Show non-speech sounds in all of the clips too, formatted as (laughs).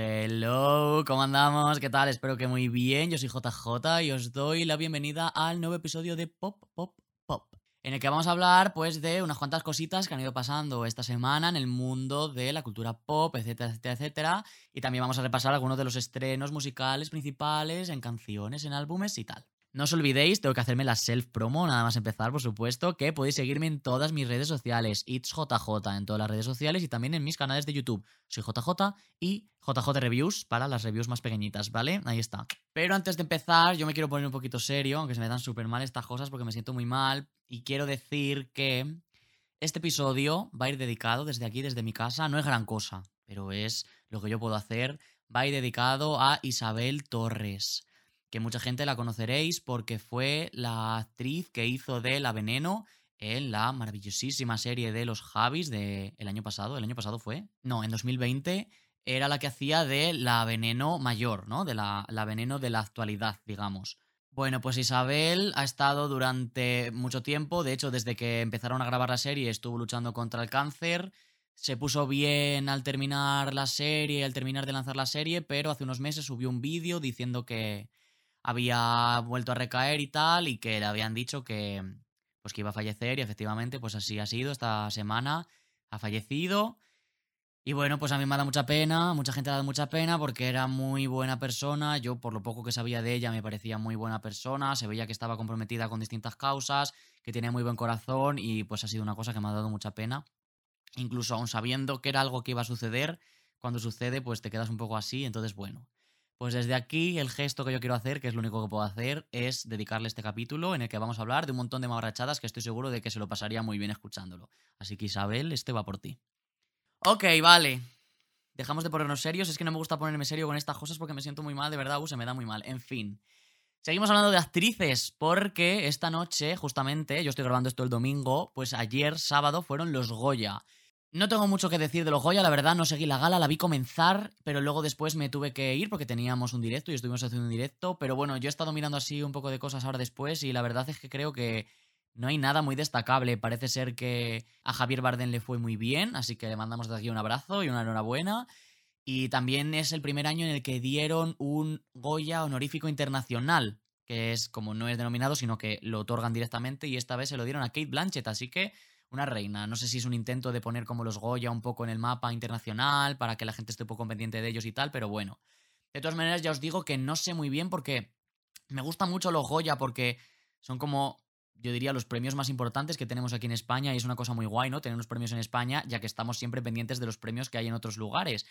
Hello, ¿cómo andamos? ¿Qué tal? Espero que muy bien. Yo soy JJ y os doy la bienvenida al nuevo episodio de Pop, Pop, Pop. En el que vamos a hablar, pues, de unas cuantas cositas que han ido pasando esta semana en el mundo de la cultura pop, etcétera, etcétera, etcétera. Y también vamos a repasar algunos de los estrenos musicales principales en canciones, en álbumes y tal. No os olvidéis, tengo que hacerme la self-promo, nada más empezar, por supuesto, que podéis seguirme en todas mis redes sociales, It'sJJ, en todas las redes sociales y también en mis canales de YouTube. Soy JJ y JJ Reviews para las reviews más pequeñitas, ¿vale? Ahí está. Pero antes de empezar, yo me quiero poner un poquito serio, aunque se me dan súper mal estas cosas porque me siento muy mal. Y quiero decir que este episodio va a ir dedicado desde aquí, desde mi casa. No es gran cosa, pero es lo que yo puedo hacer. Va a ir dedicado a Isabel Torres que mucha gente la conoceréis porque fue la actriz que hizo de La Veneno en la maravillosísima serie de Los Javis del el año pasado. ¿El año pasado fue? No, en 2020 era la que hacía de La Veneno mayor, ¿no? De la, la Veneno de la actualidad, digamos. Bueno, pues Isabel ha estado durante mucho tiempo, de hecho desde que empezaron a grabar la serie estuvo luchando contra el cáncer, se puso bien al terminar la serie, al terminar de lanzar la serie, pero hace unos meses subió un vídeo diciendo que, había vuelto a recaer y tal, y que le habían dicho que, pues que iba a fallecer, y efectivamente, pues así ha sido esta semana, ha fallecido. Y bueno, pues a mí me ha dado mucha pena, mucha gente ha dado mucha pena porque era muy buena persona, yo por lo poco que sabía de ella me parecía muy buena persona, se veía que estaba comprometida con distintas causas, que tenía muy buen corazón y pues ha sido una cosa que me ha dado mucha pena. Incluso aún sabiendo que era algo que iba a suceder, cuando sucede pues te quedas un poco así, entonces bueno, pues desde aquí el gesto que yo quiero hacer, que es lo único que puedo hacer, es dedicarle este capítulo en el que vamos a hablar de un montón de mabrachadas que estoy seguro de que se lo pasaría muy bien escuchándolo. Así que Isabel, este va por ti. Ok, vale. Dejamos de ponernos serios, es que no me gusta ponerme serio con estas cosas porque me siento muy mal, de verdad, uh, se me da muy mal. En fin. Seguimos hablando de actrices, porque esta noche, justamente, yo estoy grabando esto el domingo, pues ayer, sábado, fueron los Goya. No tengo mucho que decir de los Goya, la verdad, no seguí la gala, la vi comenzar, pero luego después me tuve que ir porque teníamos un directo y estuvimos haciendo un directo. Pero bueno, yo he estado mirando así un poco de cosas ahora después y la verdad es que creo que no hay nada muy destacable. Parece ser que a Javier Bardem le fue muy bien, así que le mandamos desde aquí un abrazo y una enhorabuena. Y también es el primer año en el que dieron un Goya honorífico internacional, que es como no es denominado, sino que lo otorgan directamente y esta vez se lo dieron a Kate Blanchett, así que una reina. No sé si es un intento de poner como los Goya un poco en el mapa internacional para que la gente esté un poco pendiente de ellos y tal, pero bueno. De todas maneras, ya os digo que no sé muy bien porque me gustan mucho los Goya porque son como, yo diría, los premios más importantes que tenemos aquí en España y es una cosa muy guay, ¿no? Tener los premios en España, ya que estamos siempre pendientes de los premios que hay en otros lugares.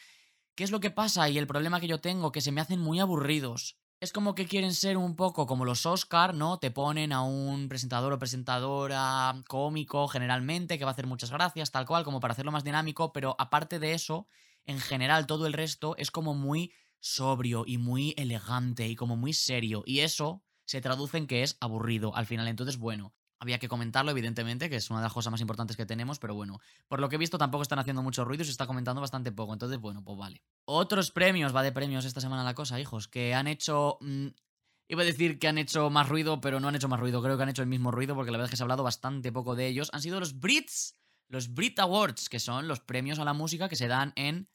¿Qué es lo que pasa? Y el problema que yo tengo, que se me hacen muy aburridos es como que quieren ser un poco como los Oscar, ¿no? Te ponen a un presentador o presentadora cómico generalmente que va a hacer muchas gracias, tal cual, como para hacerlo más dinámico, pero aparte de eso, en general todo el resto es como muy sobrio y muy elegante y como muy serio y eso se traduce en que es aburrido al final. Entonces, bueno, había que comentarlo, evidentemente, que es una de las cosas más importantes que tenemos, pero bueno, por lo que he visto tampoco están haciendo mucho ruido y se está comentando bastante poco, entonces bueno, pues vale. Otros premios, va de premios esta semana la cosa, hijos, que han hecho... Mm, iba a decir que han hecho más ruido, pero no han hecho más ruido, creo que han hecho el mismo ruido porque la verdad es que se ha hablado bastante poco de ellos. Han sido los Brits, los Brit Awards, que son los premios a la música que se dan en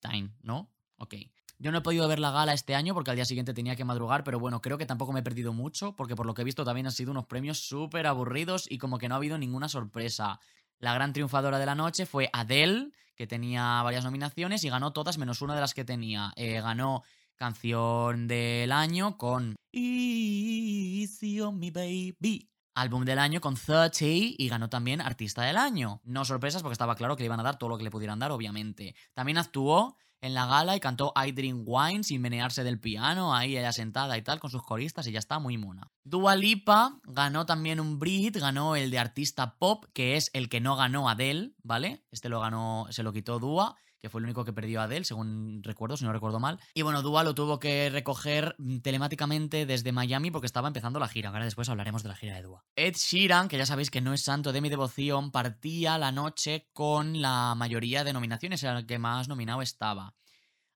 Time, ¿no? Ok. Yo no he podido ver la gala este año porque al día siguiente tenía que madrugar, pero bueno, creo que tampoco me he perdido mucho porque por lo que he visto también han sido unos premios súper aburridos y como que no ha habido ninguna sorpresa. La gran triunfadora de la noche fue Adele, que tenía varias nominaciones y ganó todas menos una de las que tenía. Eh, ganó canción del año con Easy on me baby. Álbum del año con 30 y ganó también artista del año. No sorpresas porque estaba claro que le iban a dar todo lo que le pudieran dar, obviamente. También actuó en la gala y cantó I Drink Wine sin menearse del piano, ahí ella sentada y tal, con sus coristas y ya está muy mona. Dua Lipa ganó también un Brit, ganó el de artista pop, que es el que no ganó Adele, ¿vale? Este lo ganó, se lo quitó Dua que fue el único que perdió a Adele, según recuerdo, si no recuerdo mal. Y bueno, Dua lo tuvo que recoger telemáticamente desde Miami porque estaba empezando la gira. Ahora después hablaremos de la gira de Dua. Ed Sheeran, que ya sabéis que no es santo de mi devoción, partía la noche con la mayoría de nominaciones, era el que más nominado estaba.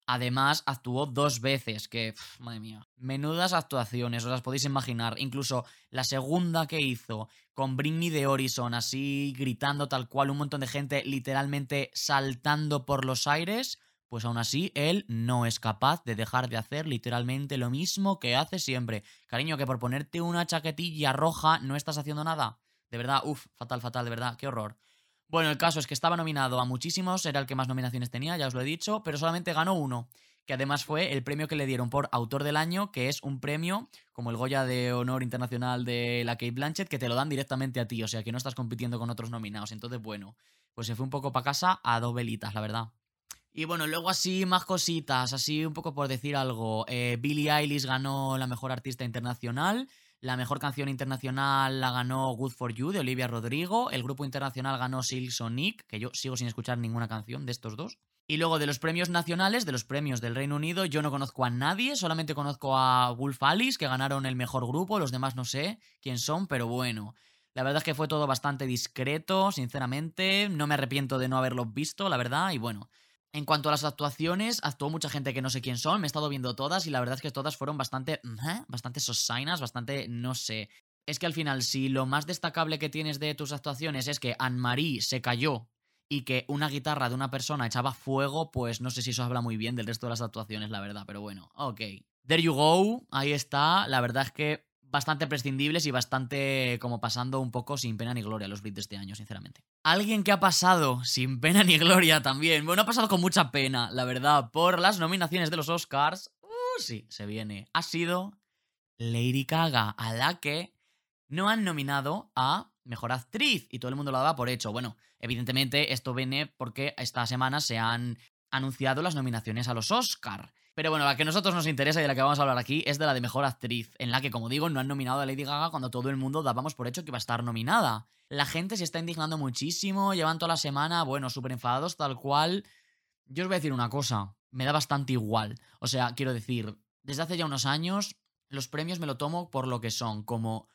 Además, actuó dos veces, que, madre mía, menudas actuaciones, os las podéis imaginar. Incluso la segunda que hizo con Bring Me the Horizon, así gritando tal cual, un montón de gente literalmente saltando por los aires, pues aún así él no es capaz de dejar de hacer literalmente lo mismo que hace siempre. Cariño, que por ponerte una chaquetilla roja no estás haciendo nada. De verdad, uff, fatal, fatal, de verdad, qué horror. Bueno, el caso es que estaba nominado a muchísimos, era el que más nominaciones tenía, ya os lo he dicho, pero solamente ganó uno, que además fue el premio que le dieron por Autor del Año, que es un premio como el Goya de Honor Internacional de la Kate Blanchett, que te lo dan directamente a ti, o sea que no estás compitiendo con otros nominados. Entonces, bueno, pues se fue un poco para casa a dos velitas, la verdad. Y bueno, luego así más cositas, así un poco por decir algo. Eh, Billie Eilish ganó la mejor artista internacional. La mejor canción internacional la ganó Good for You de Olivia Rodrigo. El grupo internacional ganó Silk Sonic, que yo sigo sin escuchar ninguna canción de estos dos. Y luego de los premios nacionales, de los premios del Reino Unido, yo no conozco a nadie, solamente conozco a Wolf Alice, que ganaron el mejor grupo, los demás no sé quién son, pero bueno. La verdad es que fue todo bastante discreto, sinceramente, no me arrepiento de no haberlos visto, la verdad, y bueno. En cuanto a las actuaciones, actuó mucha gente que no sé quién son, me he estado viendo todas y la verdad es que todas fueron bastante, bastante sosainas, bastante, no sé. Es que al final, si lo más destacable que tienes de tus actuaciones es que Anne-Marie se cayó y que una guitarra de una persona echaba fuego, pues no sé si eso habla muy bien del resto de las actuaciones, la verdad, pero bueno, ok. There you go, ahí está, la verdad es que bastante prescindibles y bastante como pasando un poco sin pena ni gloria los Brits de este año, sinceramente. Alguien que ha pasado sin pena ni gloria también, bueno, ha pasado con mucha pena, la verdad, por las nominaciones de los Oscars, uh, sí, se viene, ha sido Lady Gaga, a la que no han nominado a Mejor Actriz y todo el mundo lo daba por hecho. Bueno, evidentemente esto viene porque esta semana se han anunciado las nominaciones a los Oscar. Pero bueno, la que a nosotros nos interesa y de la que vamos a hablar aquí es de la de Mejor Actriz, en la que, como digo, no han nominado a Lady Gaga cuando todo el mundo dábamos por hecho que iba a estar nominada. La gente se está indignando muchísimo, llevan toda la semana, bueno, súper enfadados, tal cual. Yo os voy a decir una cosa, me da bastante igual. O sea, quiero decir, desde hace ya unos años, los premios me lo tomo por lo que son, como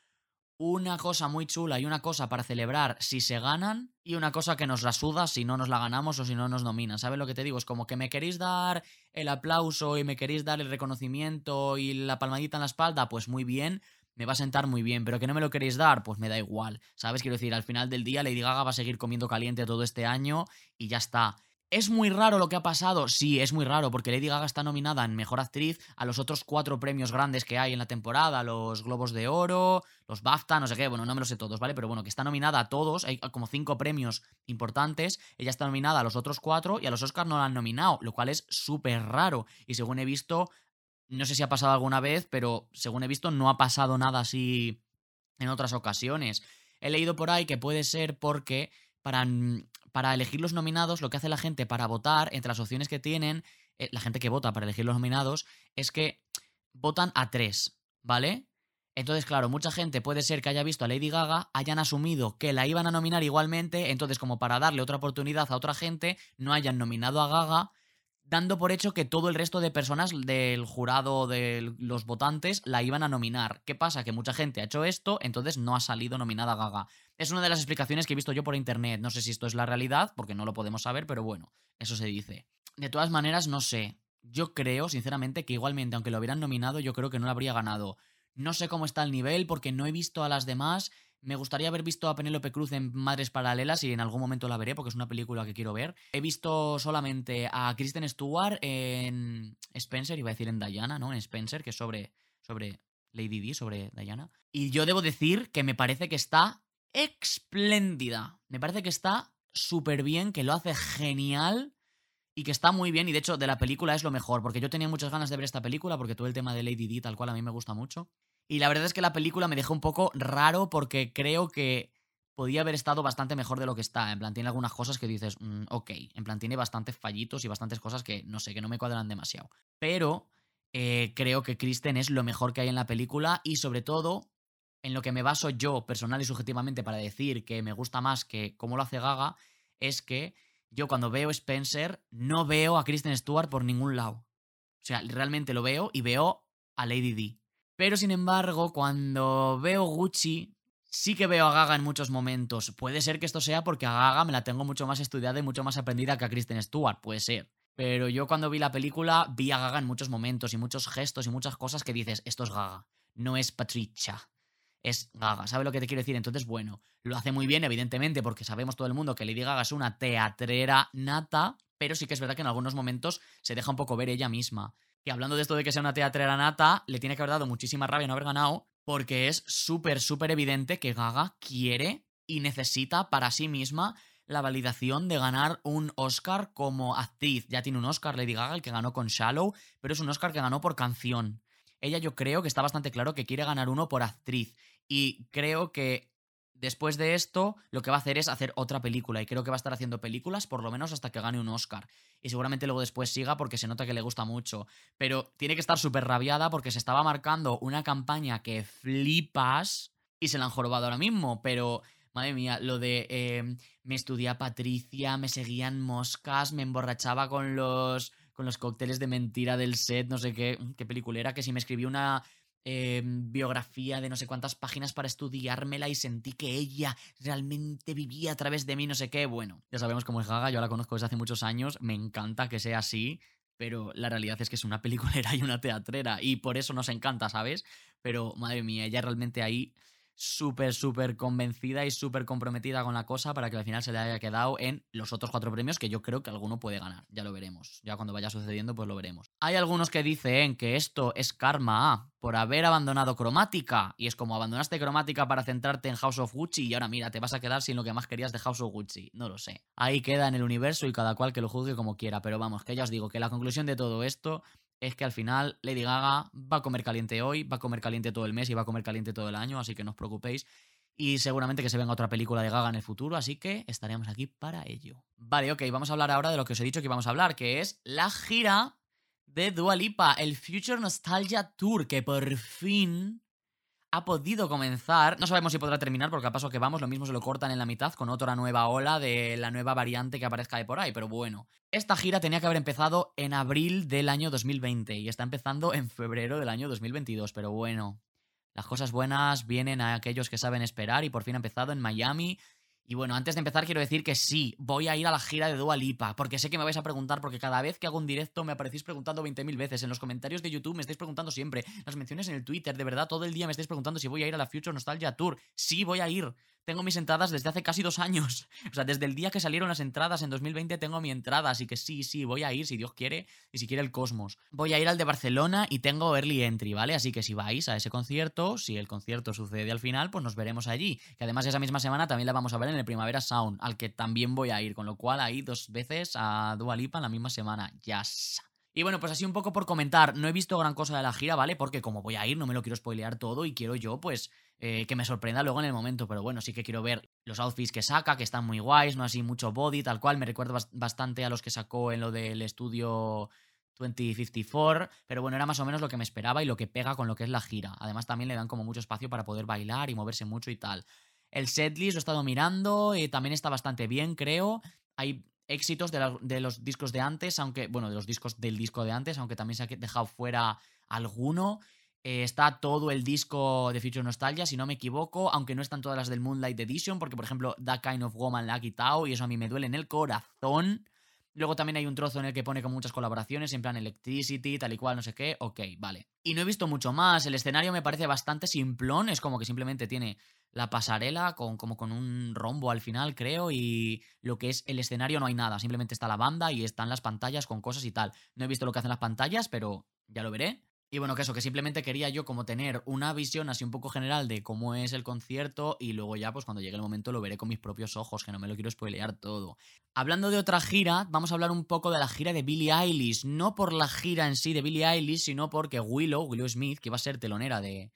una cosa muy chula y una cosa para celebrar si se ganan y una cosa que nos la suda si no nos la ganamos o si no nos nominan. ¿Sabes lo que te digo? Es como que me queréis dar el aplauso y me queréis dar el reconocimiento y la palmadita en la espalda, pues muy bien, me va a sentar muy bien, pero que no me lo queréis dar, pues me da igual. ¿Sabes? Quiero decir, al final del día Lady Gaga va a seguir comiendo caliente todo este año y ya está. ¿Es muy raro lo que ha pasado? Sí, es muy raro, porque Lady Gaga está nominada en Mejor Actriz a los otros cuatro premios grandes que hay en la temporada, los Globos de Oro, los BAFTA, no sé qué, bueno, no me los sé todos, ¿vale? Pero bueno, que está nominada a todos, hay como cinco premios importantes, ella está nominada a los otros cuatro y a los Oscars no la han nominado, lo cual es súper raro. Y según he visto, no sé si ha pasado alguna vez, pero según he visto no ha pasado nada así en otras ocasiones. He leído por ahí que puede ser porque para para elegir los nominados, lo que hace la gente para votar, entre las opciones que tienen, eh, la gente que vota para elegir los nominados, es que votan a tres, ¿vale? Entonces, claro, mucha gente puede ser que haya visto a Lady Gaga, hayan asumido que la iban a nominar igualmente, entonces como para darle otra oportunidad a otra gente, no hayan nominado a Gaga dando por hecho que todo el resto de personas del jurado, de los votantes, la iban a nominar. ¿Qué pasa? Que mucha gente ha hecho esto, entonces no ha salido nominada Gaga. Es una de las explicaciones que he visto yo por internet. No sé si esto es la realidad, porque no lo podemos saber, pero bueno, eso se dice. De todas maneras, no sé. Yo creo, sinceramente, que igualmente, aunque lo hubieran nominado, yo creo que no lo habría ganado. No sé cómo está el nivel, porque no he visto a las demás me gustaría haber visto a Penélope Cruz en Madres Paralelas y en algún momento la veré porque es una película que quiero ver. He visto solamente a Kristen Stewart en Spencer, iba a decir en Diana, ¿no? En Spencer, que es sobre, sobre Lady Di, sobre Diana. Y yo debo decir que me parece que está espléndida. Me parece que está súper bien, que lo hace genial y que está muy bien. Y de hecho, de la película es lo mejor, porque yo tenía muchas ganas de ver esta película, porque todo el tema de Lady Di, tal cual, a mí me gusta mucho. Y la verdad es que la película me dejó un poco raro porque creo que podía haber estado bastante mejor de lo que está. En plan, tiene algunas cosas que dices, mm, ok. En plan, tiene bastantes fallitos y bastantes cosas que, no sé, que no me cuadran demasiado. Pero eh, creo que Kristen es lo mejor que hay en la película y sobre todo, en lo que me baso yo personal y subjetivamente para decir que me gusta más que cómo lo hace Gaga, es que yo cuando veo Spencer no veo a Kristen Stewart por ningún lado. O sea, realmente lo veo y veo a Lady D. Pero sin embargo, cuando veo Gucci, sí que veo a Gaga en muchos momentos. Puede ser que esto sea porque a Gaga me la tengo mucho más estudiada y mucho más aprendida que a Kristen Stewart, puede ser. Pero yo cuando vi la película vi a Gaga en muchos momentos y muchos gestos y muchas cosas que dices, esto es Gaga, no es Patricia. es Gaga. ¿Sabe lo que te quiero decir? Entonces, bueno, lo hace muy bien, evidentemente, porque sabemos todo el mundo que Lady Gaga es una teatrera nata, pero sí que es verdad que en algunos momentos se deja un poco ver ella misma. Y hablando de esto de que sea una teatrera nata, le tiene que haber dado muchísima rabia no haber ganado, porque es súper, súper evidente que Gaga quiere y necesita para sí misma la validación de ganar un Oscar como actriz. Ya tiene un Oscar Lady Gaga, el que ganó con Shallow, pero es un Oscar que ganó por canción. Ella yo creo que está bastante claro que quiere ganar uno por actriz. Y creo que después de esto lo que va a hacer es hacer otra película. Y creo que va a estar haciendo películas por lo menos hasta que gane un Oscar. Y seguramente luego después siga porque se nota que le gusta mucho. Pero tiene que estar súper rabiada porque se estaba marcando una campaña que flipas y se la han jorobado ahora mismo. Pero Madre mía, lo de em, me estudia Patricia, me seguían moscas, me emborrachaba con los, con los cócteles de mentira del set, no sé qué, qué peliculera, que si me escribí una em, biografía de no sé cuántas páginas para estudiármela y sentí que ella realmente vivía a través de mí, no sé qué. Bueno, ya sabemos cómo es Gaga, yo la conozco desde hace muchos años, me encanta que sea así, pero la realidad es que es una (laughs) peliculera y una teatrera y por eso nos encanta, ¿sabes? Pero madre mía, ella realmente ahí súper, súper convencida y súper comprometida con la cosa para que al final se le haya quedado en los otros cuatro premios que yo creo que alguno puede ganar. Ya lo veremos. Ya cuando vaya sucediendo, pues lo veremos. Hay algunos que dicen que esto es karma por haber abandonado cromática. Y es como abandonaste cromática para centrarte en House of Gucci y ahora mira, te vas a quedar sin lo que más querías de House of Gucci. No lo sé. Ahí queda en el universo y cada cual que lo juzgue como quiera. Pero vamos, que ya os digo que la conclusión de todo esto es que al final Lady Gaga va a comer caliente hoy, va a comer caliente todo el mes y va a comer caliente todo el año, así que no os preocupéis. Y seguramente que se venga otra película de Gaga en el futuro, así que estaremos aquí para ello. Vale, ok, vamos a hablar ahora de lo que os he dicho que íbamos a hablar, que es la gira de Dua Lipa, el Future Nostalgia Tour, que por fin ha podido comenzar. No sabemos si podrá terminar, porque a paso que vamos, lo mismo se lo cortan en la mitad con otra nueva ola de la nueva variante que aparezca de por ahí. Pero bueno, esta gira tenía que haber empezado en abril del año 2020 y está empezando en febrero del año 2022. Pero bueno, las cosas buenas vienen a aquellos que saben esperar y por fin ha empezado en Miami y bueno, antes de empezar quiero decir que sí, voy a ir a la gira de Dua Lipa, porque sé que me vais a preguntar, porque cada vez que hago un directo me aparecéis preguntando 20.000 veces, en los comentarios de YouTube me estáis preguntando siempre, las menciones en el Twitter, de verdad, todo el día me estáis preguntando si voy a ir a la Future Nostalgia Tour. Sí, voy a ir. Tengo mis entradas desde hace casi dos años. (laughs) O sea, desde el día que salieron las entradas en 2020 tengo mi entrada, así que sí, sí, voy a ir si Dios quiere y si quiere el cosmos. Voy a ir al de Barcelona y tengo early entry, ¿vale? Así que si vais a ese concierto, si el concierto sucede al final, pues nos veremos allí. Que además esa misma semana también la vamos a ver en el Primavera Sound, al que también voy a ir, con lo cual ahí dos veces a Dua Lipa en la misma semana. Ya. Y bueno, pues así un poco por comentar, no he visto gran cosa de la gira, ¿vale? Porque como voy a ir, no me lo quiero spoilear todo y quiero yo, pues, eh, que me sorprenda luego en el momento. Pero bueno, sí que quiero ver los outfits que saca, que están muy guays, no así mucho body, tal cual. Me recuerda bastante a los que sacó en lo del estudio 2054, pero bueno, era más o menos lo que me esperaba y lo que pega con lo que es la gira. Además, también le dan como mucho espacio para poder bailar y moverse mucho y tal. El setlist lo he estado mirando, y también está bastante bien, creo. Hay éxitos de, los discos de antes, aunque, bueno, de los discos del disco de antes, aunque también se ha dejado fuera alguno. Eh, está todo el disco de Future Nostalgia, si no me equivoco, aunque no están todas las del Moonlight Edition, porque por ejemplo, That Kind of Woman la ha quitado y eso a mí me duele en el corazón. Luego también hay un trozo en el que pone con muchas colaboraciones, en plan Electricity, tal y cual, no sé qué. Ok, vale. Y no he visto mucho más. El escenario me parece bastante simplón. Es como que simplemente tiene la pasarela con, como con un rombo al final, creo. Y lo que es el escenario no hay nada. Simplemente está la banda y están las pantallas con cosas y tal. No he visto lo que hacen las pantallas, pero ya lo veré. Y bueno, que eso, que simplemente quería yo como tener una visión así un poco general de cómo es el concierto y luego ya pues cuando llegue el momento lo veré con mis propios ojos, que no me lo quiero spoilear todo. Hablando de otra gira, vamos a hablar un poco de la gira de Billie Eilish, no por la gira en sí de Billie Eilish, sino porque Willow, Willow Smith, que va a ser telonera de,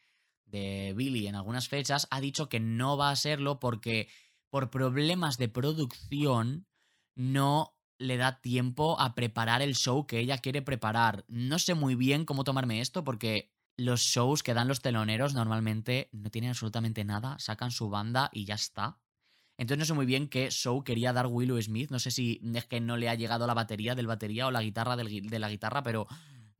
de Billie en algunas fechas, ha dicho que no va a serlo porque por problemas de producción no le da tiempo a preparar el show que ella quiere preparar. No sé muy bien cómo tomarme esto porque los shows que dan los teloneros normalmente no tienen absolutamente nada, sacan su banda y ya está. Entonces no sé muy bien qué show quería dar Willow Smith. No sé si es que no le ha llegado la batería del batería o la guitarra de la guitarra, pero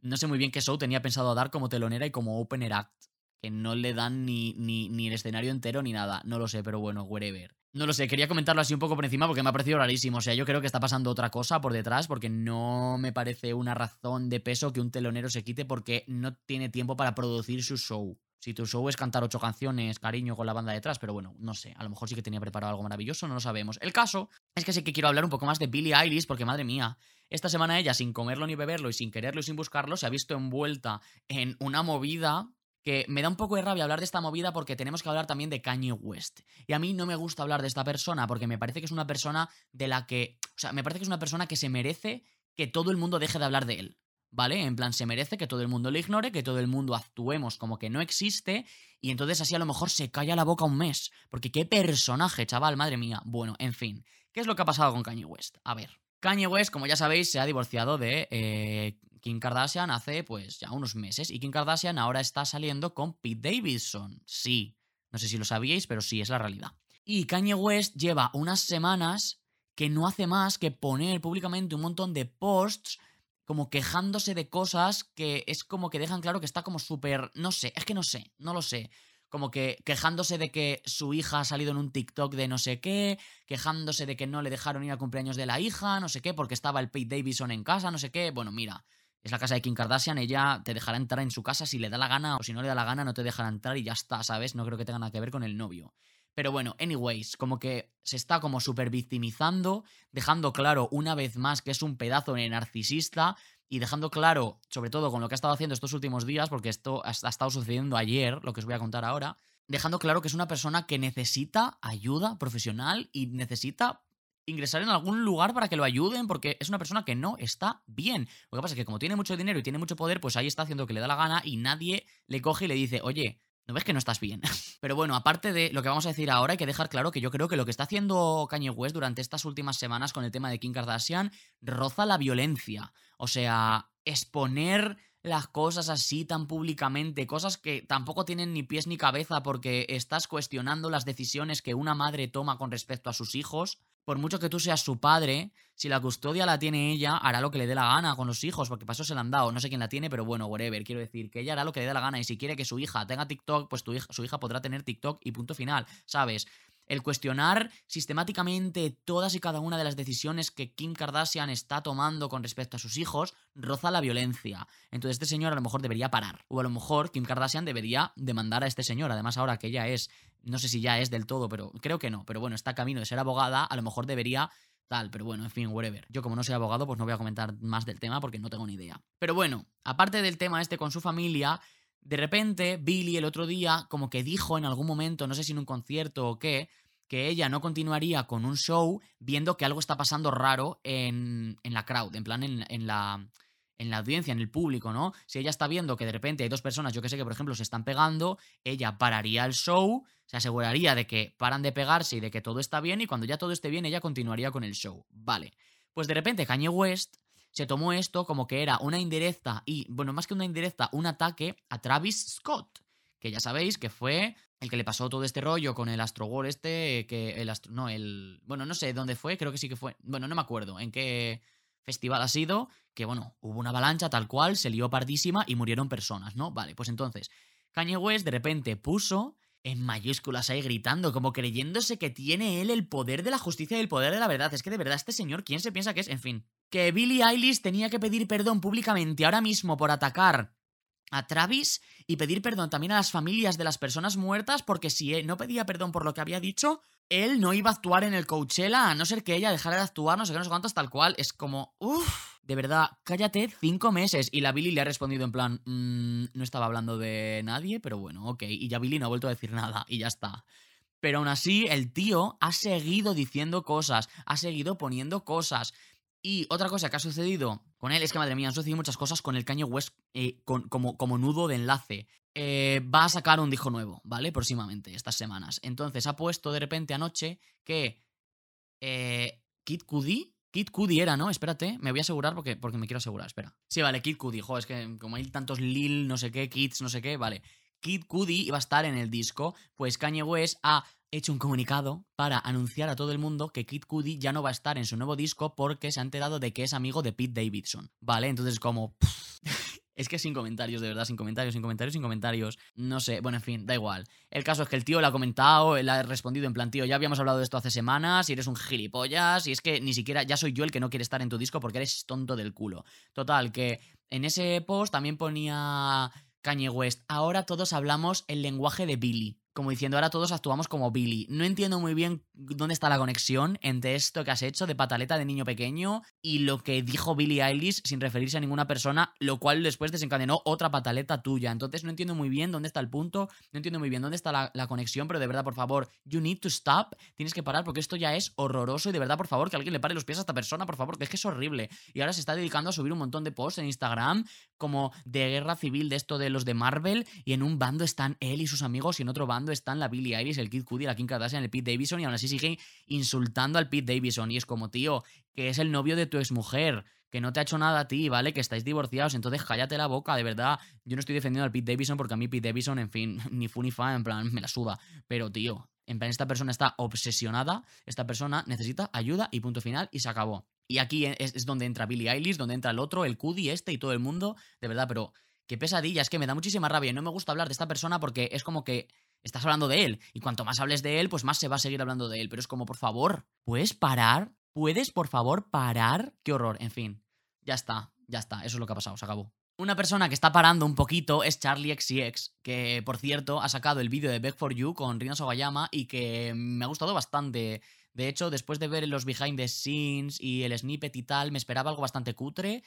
no sé muy bien qué show tenía pensado dar como telonera y como opener act. Que no le dan ni, ni, ni el escenario entero ni nada. No lo sé, pero bueno, whatever. No lo sé, quería comentarlo así un poco por encima porque me ha parecido rarísimo. O sea, yo creo que está pasando otra cosa por detrás porque no me parece una razón de peso que un telonero se quite porque no tiene tiempo para producir su show. Si tu show es cantar ocho canciones, cariño, con la banda detrás, pero bueno, no sé, a lo mejor sí que tenía preparado algo maravilloso, no lo sabemos. El caso es que sí que quiero hablar un poco más de Billie Eilish, porque madre mía, esta semana ella, sin comerlo ni beberlo y sin quererlo y sin buscarlo, se ha visto envuelta en una movida que me da un poco de rabia hablar de esta movida porque tenemos que hablar también de Kanye West. Y a mí no me gusta hablar de esta persona porque me parece que es una persona de la que... O sea, me parece que es una persona que se merece que todo el mundo deje de hablar de él. ¿Vale? En plan, se merece que todo el mundo lo ignore, que todo el mundo actuemos como que no existe y entonces así a lo mejor se calla la boca un mes. Porque qué personaje, chaval, madre mía. Bueno, en fin. ¿Qué es lo que ha pasado con Kanye West? A ver. Kanye West, como ya sabéis, se ha divorciado de eh, Kim Kardashian hace pues ya unos meses y Kim Kardashian ahora está saliendo con Pete Davidson. Sí, no sé si lo sabíais, pero sí es la realidad. Y Kanye West lleva unas semanas que no hace más que poner públicamente un montón de posts como quejándose de cosas que es como que dejan claro que está como súper, no sé, es que no sé, no lo sé como que quejándose de que su hija ha salido en un TikTok de no sé qué, quejándose de que no le dejaron ir al cumpleaños de la hija, no sé qué, porque estaba el Pete Davidson en casa, no sé qué. Bueno, mira, es la casa de Kim Kardashian, ella te dejará entrar en su casa si le da la gana o si no le da la gana no te dejará entrar y ya está, ¿sabes? No creo que tenga nada que ver con el novio. Pero bueno, anyways, como que se está como súper victimizando, dejando claro una vez más que es un pedazo de narcisista y dejando claro, sobre todo con lo que ha estado haciendo estos últimos días, porque esto ha estado sucediendo ayer, lo que os voy a contar ahora, dejando claro que es una persona que necesita ayuda profesional y necesita ingresar en algún lugar para que lo ayuden, porque es una persona que no está bien. Lo que pasa es que como tiene mucho dinero y tiene mucho poder, pues ahí está haciendo lo que le da la gana y nadie le coge y le dice, oye, ¿no ves que no estás bien? (laughs) Pero bueno, aparte de lo que vamos a decir ahora, hay que dejar claro que yo creo que lo que está haciendo Kanye West durante estas últimas semanas con el tema de Kim Kardashian roza la violencia. O sea, exponer las cosas así tan públicamente, cosas que tampoco tienen ni pies ni cabeza porque estás cuestionando las decisiones que una madre toma con respecto a sus hijos. Por mucho que tú seas su padre, si la custodia la tiene ella, hará lo que le dé la gana con los hijos, porque paso se la han dado. No sé quién la tiene, pero bueno, whatever. Quiero decir que ella hará lo que le dé la gana y si quiere que su hija tenga TikTok, pues su hija podrá tener TikTok y punto final, ¿sabes? El cuestionar sistemáticamente todas y cada una de las decisiones que Kim Kardashian está tomando con respecto a sus hijos roza la violencia. Entonces este señor a lo mejor debería parar. O a lo mejor Kim Kardashian debería demandar a este señor. Además ahora que ella es, no sé si ya es del todo, pero creo que no. Pero bueno, está camino de ser abogada, a lo mejor debería tal, pero bueno, en fin, whatever. Yo como no soy abogado, pues no voy a comentar más del tema porque no tengo ni idea. Pero bueno, aparte del tema este con su familia, de repente, Billy el otro día como que dijo en algún momento, no sé si en un concierto o qué, que ella no continuaría con un show viendo que algo está pasando raro en, en la crowd, en plan en, en, la, en la audiencia, en el público, ¿no? Si ella está viendo que de repente hay dos personas, yo que sé, que por ejemplo se están pegando, ella pararía el show, se aseguraría de que paran de pegarse y de que todo está bien y cuando ya todo esté bien ella continuaría con el show. Vale. Pues de repente Kanye West se tomó esto como que era una indirecta y, bueno, más que una indirecta, un ataque a Travis Scott, que ya sabéis que fue el que le pasó todo este rollo con el Astro World este, que el Astro, no, el, bueno, no sé dónde fue, creo que sí que fue, bueno, no me acuerdo en qué festival ha sido, que bueno, hubo una avalancha tal cual, se lió pardísima y murieron personas, ¿no? Vale, pues entonces, Kanye West de repente puso en mayúsculas ahí gritando, como creyéndose que tiene él el poder de la justicia y el poder de la verdad. Es que de verdad este señor, ¿quién se piensa que es? En fin, que Billie Eilish tenía que pedir perdón públicamente ahora mismo por atacar a Travis y pedir perdón también a las familias de las personas muertas porque si él no pedía perdón por lo que había dicho, él no iba a actuar en el Coachella a no ser que ella dejara de actuar, no sé qué, no sé cuántos, tal cual. Es como, uff, de verdad, cállate cinco meses. Y la Billy le ha respondido en plan, mm, no estaba hablando de nadie, pero bueno, ok. Y ya Billy no ha vuelto a decir nada y ya está. Pero aún así, el tío ha seguido diciendo cosas, ha seguido poniendo cosas. Y otra cosa que ha sucedido con él es que, madre mía, han sucedido muchas cosas con el caño West eh, como, como nudo de enlace. Eh, va a sacar un disco nuevo, ¿vale? Próximamente, estas semanas. Entonces ha puesto de repente anoche que eh, Kid Cudi Kid Cudi era, ¿no? Espérate, me voy a asegurar porque, porque me quiero asegurar, espera. Sí, vale, Kid Cudi, joder, es que como hay tantos Lil, no sé qué, Kids, no sé qué, vale. Kid Cudi iba a estar en el disco, pues Kanye West ha hecho un comunicado para anunciar a todo el mundo que Kid Cudi ya no va a estar en su nuevo disco porque se ha enterado de que es amigo de Pete Davidson, ¿vale? Entonces como... Es que sin comentarios, de verdad, sin comentarios, sin comentarios, sin comentarios. No sé, bueno, en fin, da igual. El caso es que el tío le ha comentado, le ha respondido en plan, tío, ya habíamos hablado de esto hace semanas y eres un gilipollas y es que ni siquiera, ya soy yo el que no quiere estar en tu disco porque eres tonto del culo. Total, que en ese post también ponía Kanye West, ahora todos hablamos el lenguaje de Billy como diciendo ahora todos actuamos como Billy. No entiendo muy bien dónde está la conexión entre esto que has hecho de pataleta de niño pequeño y lo que dijo Billy Eilish sin referirse a ninguna persona, lo cual después desencadenó otra pataleta tuya. Entonces no entiendo muy bien dónde está el punto, no entiendo muy bien dónde está la, conexión, pero de verdad, por favor, you need to stop, tienes que parar porque esto ya es horroroso y de verdad, por favor, que alguien le pare los pies a esta persona, por favor, que es que es horrible. Y ahora se está dedicando a subir un montón de posts en Instagram como de guerra civil de esto de los de Marvel y en un bando están él y sus amigos y en otro bando están la Billie Eilish, el Kid Cudi, la Kim Kardashian, el Pete Davidson y aún así sigue insultando al Pete Davidson. Y es como, tío, que es el novio de tu exmujer, que no te ha hecho nada a ti, ¿vale? Que estáis divorciados, entonces cállate la boca, de verdad. Yo no estoy defendiendo al Pete Davidson porque a mí Pete Davidson, en fin, (laughs) ni fu ni fa, en plan, me la suda. Pero, tío, en plan, esta persona está obsesionada, esta persona necesita ayuda y punto final y se acabó. Y aquí es, donde entra Billie Eilish, donde entra el otro, el Cudi este y todo el mundo, de verdad, pero qué pesadilla, es que me da muchísima rabia y no me gusta hablar de esta persona porque es como que estás hablando de él. Y cuanto más hables de él, pues más se va a seguir hablando de él. Pero es como, por favor, ¿puedes parar? ¿Puedes, por favor, parar? Qué horror, en fin. Ya está, ya está. Eso es lo que ha pasado, se acabó. Una persona que está parando un poquito es Charlie XCX, que por cierto ha sacado el vídeo de Back for You con Rina Sogayama y que me ha gustado bastante. De hecho, después de ver los behind the scenes y el snippet y tal, me esperaba algo bastante cutre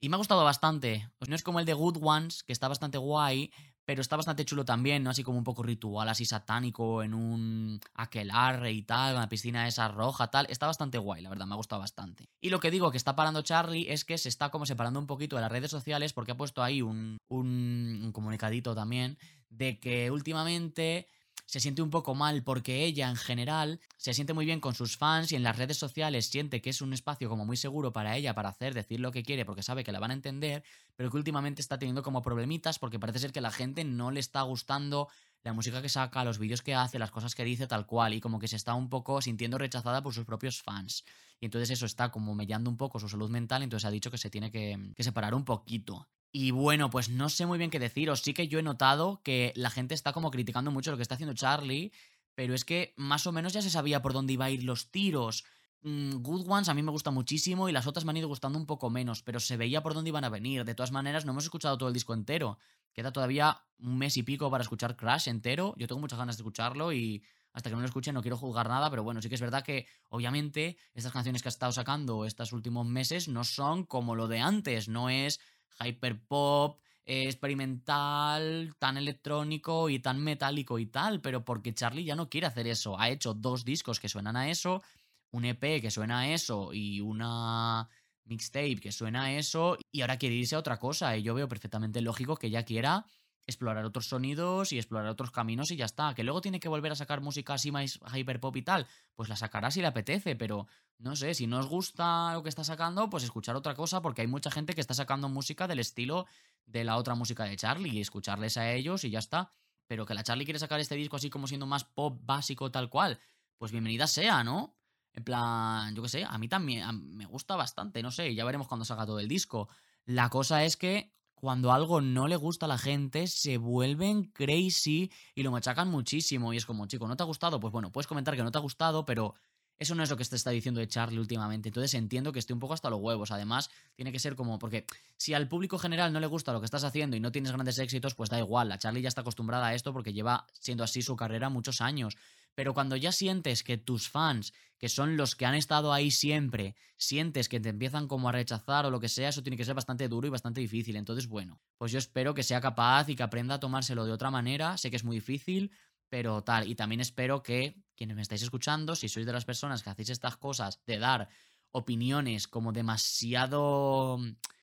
y me ha gustado bastante. Pues no es como el de Good Ones, que está bastante guay, pero está bastante chulo también, ¿no? Así como un poco ritual, así satánico, en un aquelarre y tal, una piscina esa roja, tal. Está bastante guay, la verdad, me ha gustado bastante. Y lo que digo que está parando Charlie es que se está como separando un poquito de las redes sociales porque ha puesto ahí un, un comunicadito también de que últimamente se siente un poco mal porque ella en general se siente muy bien con sus fans y en las redes sociales siente que es un espacio como muy seguro para ella para hacer, decir lo que quiere porque sabe que la van a entender, pero que últimamente está teniendo como problemitas porque parece ser que la gente no le está gustando la música que saca, los vídeos que hace, las cosas que dice tal cual y como que se está un poco sintiendo rechazada por sus propios fans. Y entonces eso está como mellando un poco su salud mental, entonces ha dicho que se tiene que, que separar un poquito. Y bueno, pues no sé muy bien qué deciros. Sí que yo he notado que la gente está como criticando mucho lo que está haciendo Charlie, pero es que más o menos ya se sabía por dónde iba a ir los tiros. Mm, Good Ones a mí me gusta muchísimo y las otras me han ido gustando un poco menos, pero se veía por dónde iban a venir. De todas maneras, no hemos escuchado todo el disco entero. Queda todavía un mes y pico para escuchar Crash entero. Yo tengo muchas ganas de escucharlo y hasta que no lo escuche no quiero juzgar nada, pero bueno, sí que es verdad que obviamente estas canciones que ha estado sacando estos últimos meses no son como lo de antes, no es hyperpop, eh, experimental, tan electrónico y tan metálico y tal, pero porque Charlie ya no quiere hacer eso. Ha hecho dos discos que suenan a eso, un EP que suena a eso y una mixtape que suena a eso, y ahora quiere irse a otra cosa. Y yo veo perfectamente lógico que ella quiera explorar otros sonidos y explorar otros caminos y ya está. Que luego tiene que volver a sacar música así más hyperpop y tal, pues la sacará si le apetece, pero no sé, si no os gusta lo que está sacando, pues escuchar otra cosa, porque hay mucha gente que está sacando música del estilo de la otra música de Charlie y escucharles a ellos y ya está. Pero que la Charlie quiere sacar este disco así como siendo más pop básico tal cual, pues bienvenida sea, ¿no? En plan, yo qué sé, a mí también me gusta bastante, no sé, ya veremos cuando salga todo el disco. La cosa es que cuando algo no le gusta a la gente, se vuelven crazy y lo machacan muchísimo. Y es como, chico, ¿no te ha gustado? Pues bueno, puedes comentar que no te ha gustado, pero eso no es lo que te está diciendo de Charlie últimamente. Entonces entiendo que esté un poco hasta los huevos. Además, tiene que ser como, porque si al público general no le gusta lo que estás haciendo y no tienes grandes éxitos, pues da igual. La Charlie ya está acostumbrada a esto porque lleva siendo así su carrera muchos años. Pero cuando ya sientes que tus fans, que son los que han estado ahí siempre, sientes que te empiezan como a rechazar o lo que sea, eso tiene que ser bastante duro y bastante difícil. Entonces, bueno, pues yo espero que sea capaz y que aprenda a tomárselo de otra manera. Sé que es muy difícil, pero tal. Y también espero que quienes me estáis escuchando, si sois de las personas que hacéis estas cosas, de dar opiniones como demasiado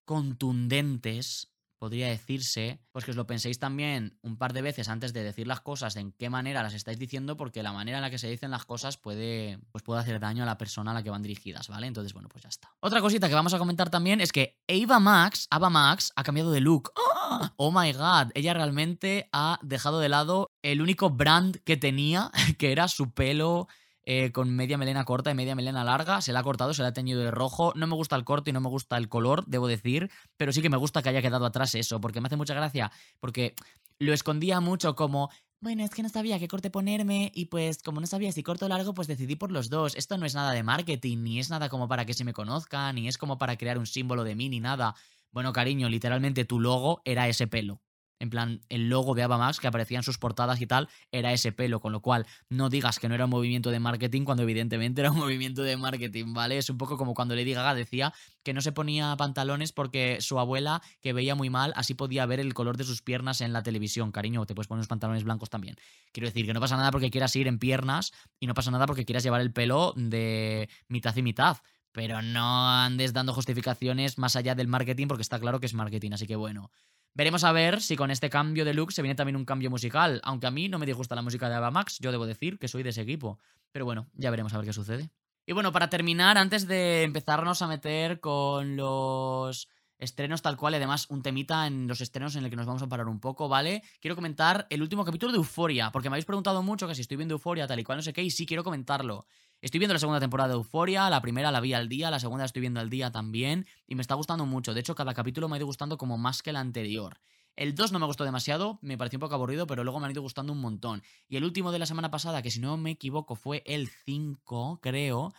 contundentes, podría decirse, pues que os lo penséis también un par de veces antes de decir las cosas, de en qué manera las estáis diciendo, porque la manera en la que se dicen las cosas puede, pues puede hacer daño a la persona a la que van dirigidas, ¿vale? Entonces, bueno, pues ya está. Otra cosita que vamos a comentar también es que Ava Max, Ava Max, ha cambiado de look. ¡Oh! (laughs) ¡Oh my god! Ella realmente ha dejado de lado el único brand que tenía, (laughs) que era su pelo eh, con media melena corta y media melena larga. Se la ha cortado, se la ha teñido de rojo. No me gusta el corte y no me gusta el color, debo decir, pero sí que me gusta que haya quedado atrás eso, porque me hace mucha gracia, porque lo escondía mucho como... Bueno, es que no sabía qué corte ponerme y pues como no sabía si corto o largo, pues decidí por los dos. Esto no es nada de marketing, ni es nada como para que se me conozca, ni es como para crear un símbolo de mí, ni nada. Bueno, cariño, literalmente tu logo era ese pelo. En plan, el logo de Ava Max que aparecía en sus portadas y tal era ese pelo, con lo cual no digas que no era un movimiento de marketing cuando evidentemente era un movimiento de marketing, ¿vale? Es un poco como cuando Lady Gaga decía que no se ponía pantalones porque su abuela, que veía muy mal, así podía ver el color de sus piernas en la televisión. Cariño, te puedes poner unos pantalones blancos también. Quiero decir que no pasa nada porque quieras ir en piernas y no pasa nada porque quieras llevar el pelo de mitad y mitad. Pero no andes dando justificaciones más allá del marketing porque está claro que es marketing, así que bueno. Veremos a ver si con este cambio de look se viene también un cambio musical. Aunque a mí no me disgusta la música de Ava Max, yo debo decir que soy de ese equipo. Pero bueno, ya veremos a ver qué sucede. Y bueno, para terminar, antes de empezarnos a meter con los estrenos tal cual, y además un temita en los estrenos en el que nos vamos a parar un poco, ¿vale? Quiero comentar el último capítulo de Euforia, porque me habéis preguntado mucho que si estoy viendo Euforia tal y cual no sé qué, y sí quiero comentarlo. Estoy viendo la segunda temporada de Euforia, la primera la vi al día, la segunda la estoy viendo al día también, y me está gustando mucho. De hecho, cada capítulo me ha ido gustando como más que el anterior. El 2 no me gustó demasiado, me pareció un poco aburrido, pero luego me han ido gustando un montón. Y el último de la semana pasada, que si no me equivoco fue el 5, creo,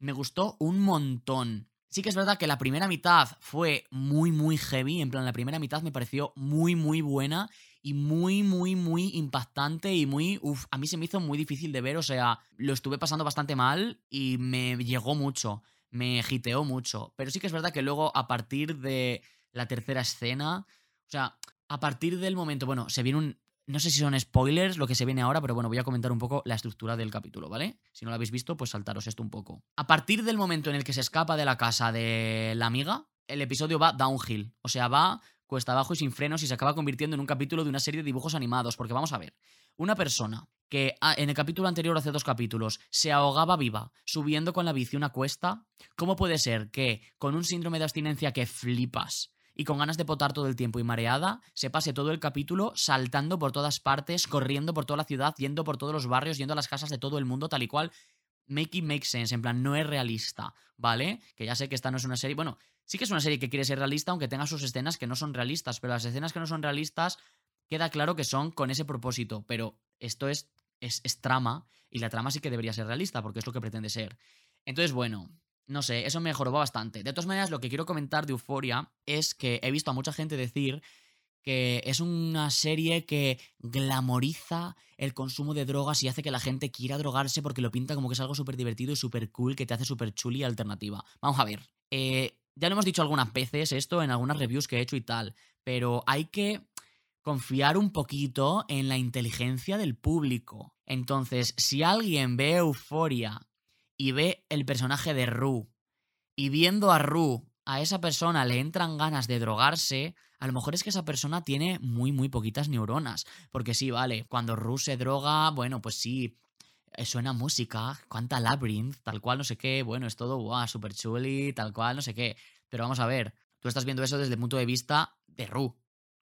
me gustó un montón. Sí que es verdad que la primera mitad fue muy, muy heavy. En plan, la primera mitad me pareció muy, muy buena y muy, muy, muy impactante y muy... Uf, a mí se me hizo muy difícil de ver. O sea, lo estuve pasando bastante mal y me llegó mucho. Me giteó mucho. Pero sí que es verdad que luego, a partir de la tercera escena... O sea, a partir del momento... Bueno, se viene un no sé si son spoilers lo que se viene ahora, pero bueno, voy a comentar un poco la estructura del capítulo, ¿vale? Si no lo habéis visto, pues saltaros esto un poco. A partir del momento en el que se escapa de la casa de la amiga, el episodio va downhill. O sea, va cuesta abajo y sin frenos y se acaba convirtiendo en un capítulo de una serie de dibujos animados. Porque vamos a ver, una persona que ah, en el capítulo anterior, hace dos capítulos, se ahogaba viva subiendo con la bici una cuesta, ¿cómo puede ser que con un síndrome de abstinencia que flipas y con ganas de potar todo el tiempo y mareada, se pase todo el capítulo saltando por todas partes, corriendo por toda la ciudad, yendo por todos los barrios, yendo a las casas de todo el mundo, tal y cual. Make it make sense, en plan, no es realista, ¿vale? Que ya sé que esta no es una serie. Bueno, sí que es una serie que quiere ser realista, aunque tenga sus escenas que no son realistas, pero las escenas que no son realistas, queda claro que son con ese propósito, pero esto es, es, trama, y la trama sí que debería ser realista, porque es lo que pretende ser. Entonces, bueno, no sé, eso me mejoró bastante. De todas maneras, lo que quiero comentar de Euforia es que he visto a mucha gente decir que es una serie que glamoriza el consumo de drogas y hace que la gente quiera drogarse porque lo pinta como que es algo súper divertido y súper cool que te hace súper chuli y alternativa. Vamos a ver. Eh, ya lo hemos dicho algunas veces esto en algunas reviews que he hecho y tal, pero hay que confiar un poquito en la inteligencia del público. Entonces, si alguien ve Euforia y ve el personaje de Ru y viendo a Ru, a esa persona le entran ganas de drogarse, a lo mejor es que esa persona tiene muy, muy poquitas neuronas. Porque sí, vale, cuando Ru se droga, bueno, pues sí, suena música, cuánta labyrinth, tal cual, no sé qué, bueno, es todo, guau, super chuli, tal cual, no sé qué. Pero vamos a ver, tú estás viendo eso desde el punto de vista de Ru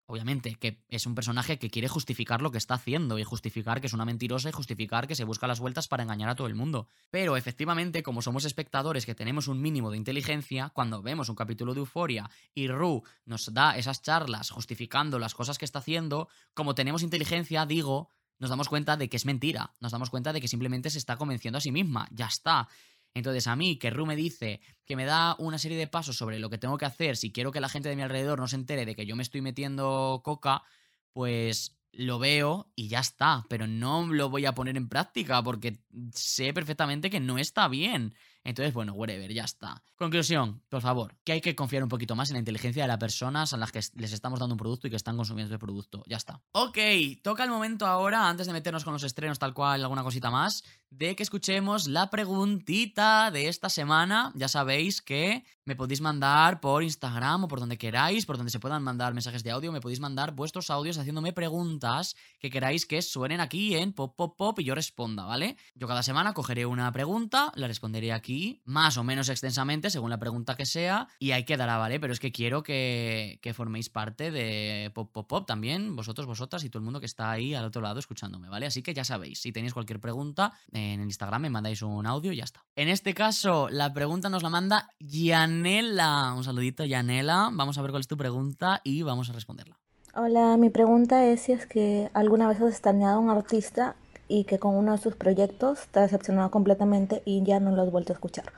obviamente, que es un personaje que quiere justificar lo que está haciendo y justificar que es una mentirosa y justificar que se busca las vueltas para engañar a todo el mundo. Pero efectivamente, como somos espectadores que tenemos un mínimo de inteligencia, cuando vemos un capítulo de Euforia y Ru nos da esas charlas justificando las cosas que está haciendo, como tenemos inteligencia, digo, nos damos cuenta de que es mentira, nos damos cuenta de que simplemente se está convenciendo a sí misma, ya está. Entonces, a mí, que Ru me dice que me da una serie de pasos sobre lo que tengo que hacer si quiero que la gente de mi alrededor no se entere de que yo me estoy metiendo coca, pues lo veo y ya está, pero no lo voy a poner en práctica porque sé perfectamente que no está bien. Entonces, bueno, whatever, ya está. Conclusión, por favor, que hay que confiar un poquito más en la inteligencia de las personas a las que les estamos dando un producto y que están consumiendo ese producto. Ya está. Ok, toca el momento ahora, antes de meternos con los estrenos tal cual, alguna cosita más, de que escuchemos la preguntita de esta semana. Ya sabéis que me podéis mandar por Instagram o por donde queráis, por donde se puedan mandar mensajes de audio, me podéis mandar vuestros audios haciéndome preguntas que queráis que suenen aquí en Pop Pop Pop y yo responda, ¿vale? Yo cada semana cogeré una pregunta, la responderé aquí más o menos extensamente, según la pregunta que sea, y ahí quedará, ¿vale? Pero es que quiero que, forméis parte de Pop Pop Pop también, vosotros, vosotras y todo el mundo que está ahí al otro lado escuchándome, ¿vale? Así que ya sabéis, si tenéis cualquier pregunta, en Instagram me mandáis un audio y ya está. En este caso, la pregunta nos la manda Yanela. Un saludito, Yanela. Vamos a ver cuál es tu pregunta y vamos a responderla. Hola, mi pregunta es si es que alguna vez has extrañado a un artista y que con uno de sus proyectos te ha decepcionado completamente y ya no lo has vuelto a escuchar.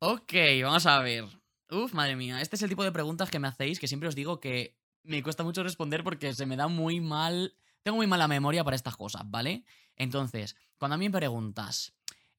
Ok, vamos a ver. Uf, madre mía, este es el tipo de preguntas que me hacéis que siempre os digo que me cuesta mucho responder porque se me da muy mal. Tengo muy mala memoria para estas cosas, ¿vale? Entonces, cuando a mí me preguntas,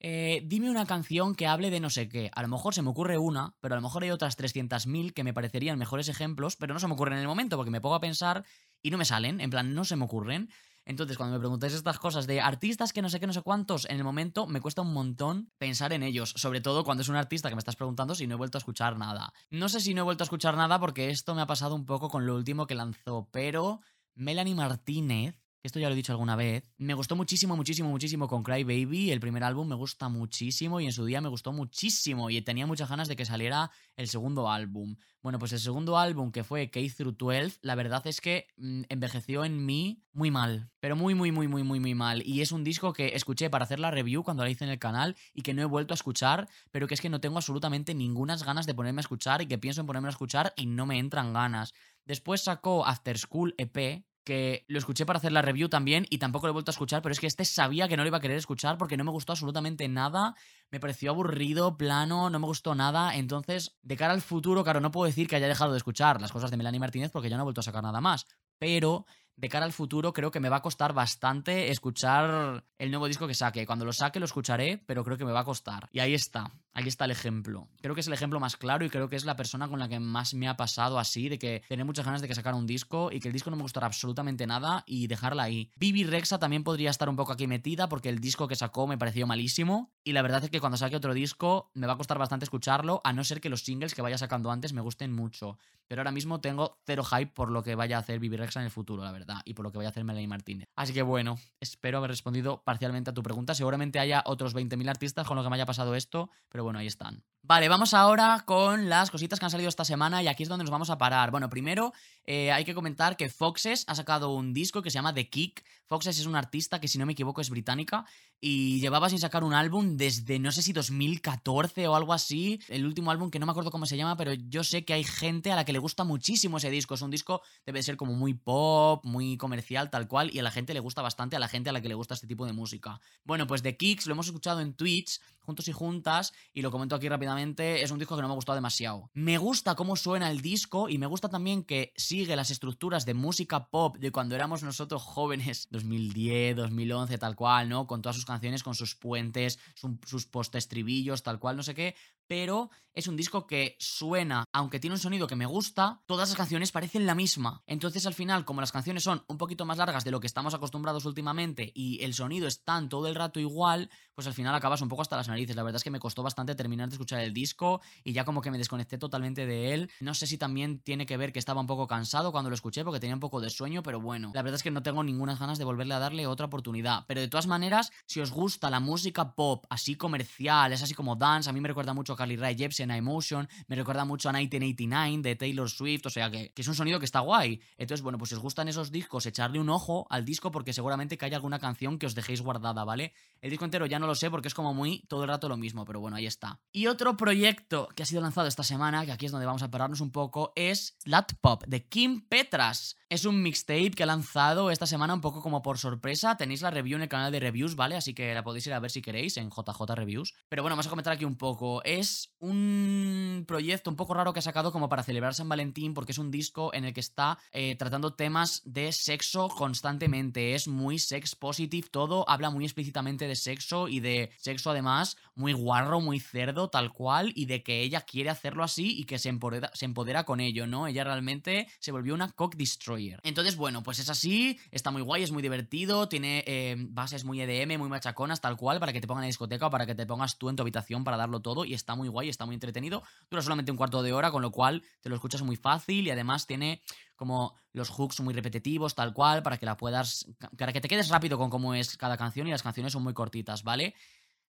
eh, dime una canción que hable de no sé qué. A lo mejor se me ocurre una, pero a lo mejor hay otras 300.000 que me parecerían mejores ejemplos, pero no se me ocurren en el momento porque me pongo a pensar y no me salen, en plan, no se me ocurren. Entonces, cuando me preguntáis estas cosas de artistas que no sé qué, no sé cuántos, en el momento me cuesta un montón pensar en ellos, sobre todo cuando es un artista que me estás preguntando si no he vuelto a escuchar nada. No sé si no he vuelto a escuchar nada porque esto me ha pasado un poco con lo último que lanzó, pero Melanie Martínez esto ya lo he dicho alguna vez, me gustó muchísimo, muchísimo, muchísimo con Cry Baby, el primer álbum me gusta muchísimo y en su día me gustó muchísimo y tenía muchas ganas de que saliera el segundo álbum. Bueno, pues el segundo álbum que fue K through 12, la verdad es que mm, envejeció en mí muy mal, pero muy, muy, muy, muy, muy, muy mal. Y es un disco que escuché para hacer la review cuando la hice en el canal y que no he vuelto a escuchar, pero que es que no tengo absolutamente ninguna ganas de ponerme a escuchar y que pienso en ponerme a escuchar y no me entran ganas. Después sacó After School EP, que lo escuché para hacer la review también y tampoco lo he vuelto a escuchar, pero es que este sabía que no lo iba a querer escuchar porque no me gustó absolutamente nada, me pareció aburrido, plano, no me gustó nada, entonces de cara al futuro, claro, no puedo decir que haya dejado de escuchar las cosas de Melanie Martínez porque ya no he vuelto a sacar nada más, pero de cara al futuro creo que me va a costar bastante escuchar el nuevo disco que saque. Cuando lo saque lo escucharé, pero creo que me va a costar. Y ahí está, ahí está el ejemplo. Creo que es el ejemplo más claro y creo que es la persona con la que más me ha pasado así, de que tener muchas ganas de que sacara un disco y que el disco no me gustará absolutamente nada y dejarla ahí. Bibi Rexa también podría estar un poco aquí metida porque el disco que sacó me pareció malísimo y la verdad es que cuando saque otro disco me va a costar bastante escucharlo, a no ser que los singles que vaya sacando antes me gusten mucho. Pero ahora mismo tengo cero hype por lo que vaya a hacer Bibi Rexa en el futuro, la verdad y por lo que vaya a hacer Melanie Martínez. Así que bueno, espero haber respondido parcialmente a tu pregunta. Seguramente haya otros 20.000 artistas con los que me haya pasado esto, pero bueno, ahí están. Vale, vamos ahora con las cositas que han salido esta semana y aquí es donde nos vamos a parar. Bueno, primero eh, hay que comentar que Foxes ha sacado un disco que se llama The Kick. Foxes es un artista que si no me equivoco es británica y llevaba sin sacar un álbum desde no sé si 2014 o algo así. El último álbum que no me acuerdo cómo se llama, pero yo sé que hay gente a la que le gusta muchísimo ese disco. Es un disco, debe ser como muy pop, muy comercial, tal cual, y a la gente le gusta bastante, a la gente a la que le gusta este tipo de música. Bueno, pues The Kicks lo hemos escuchado en Twitch juntos y juntas, y lo comento aquí rápidamente, es un disco que no me ha gustado demasiado. Me gusta cómo suena el disco y me gusta también que sigue las estructuras de música pop de cuando éramos nosotros jóvenes, (laughs) 2010, 2011, tal cual, ¿no? Con todas sus canciones, con sus puentes, sus post-estribillos, tal cual, no sé qué, pero es un disco que suena, aunque tiene un sonido que me gusta, todas las canciones parecen la misma. Entonces al final, como las canciones son un poquito más largas de lo que estamos acostumbrados últimamente y el sonido es tan todo el rato igual, pues al final acabas un poco hasta las narices. La verdad es que me costó bastante terminar de escuchar el disco y ya como que me desconecté totalmente de él. No sé si también tiene que ver que estaba un poco cansado cuando lo escuché porque tenía un poco de sueño, pero bueno, la verdad es que no tengo ninguna ganas de volverle a darle otra oportunidad. Pero de todas maneras, si os gusta la música pop así comercial, es así como dance, a mí me recuerda mucho a Carly Rae Jepsen, a me recuerda mucho a 1989 de Taylor Swift, o sea que, es un sonido que está guay. Entonces, bueno, pues si os gustan esos discos, echarle un ojo al disco porque seguramente que hay alguna canción que os dejéis guardada, ¿ale? El disco entero ya no lo sé porque es como muy todo el rato lo mismo, pero bueno, ahí está. Y otro proyecto que ha sido lanzado esta semana, que aquí es donde vamos a pararnos un poco, es Slut Pop de Kim Petras. Es un mixtape que ha lanzado esta semana un poco como por sorpresa. Tenéis la review en el canal de reviews, ¿vale? Así que la podéis ir a ver si queréis en JJ Reviews. Pero bueno, vamos a comentar aquí un poco. Un proyecto un poco raro que ha sacado como para celebrar San Valentín porque es un disco en el que está eh, tratando temas de sexo constantemente. Es muy sex positive todo, habla muy explícitamente de sexo y de sexo además muy guarro, muy cerdo, tal cual, y de que ella quiere hacerlo así y que se empodera, se empodera con ello, ¿no? Ella realmente se volvió una cock destroyer. Entonces, bueno, pues es así, está muy guay, es muy divertido, tiene eh, bases muy EDM, muy machaconas, tal cual, para que te pongan en discoteca o para que te pongas tú en tu habitación para darlo todo, y está muy guay, está muy entretenido. Dura solamente un cuarto de hora, con lo cual te lo escuchas muy fácil y además tiene como los hooks muy repetitivos, tal cual, para que la puedas. para que te quedes rápido con cómo es cada canción y las canciones son muy cortitas, ¿vale?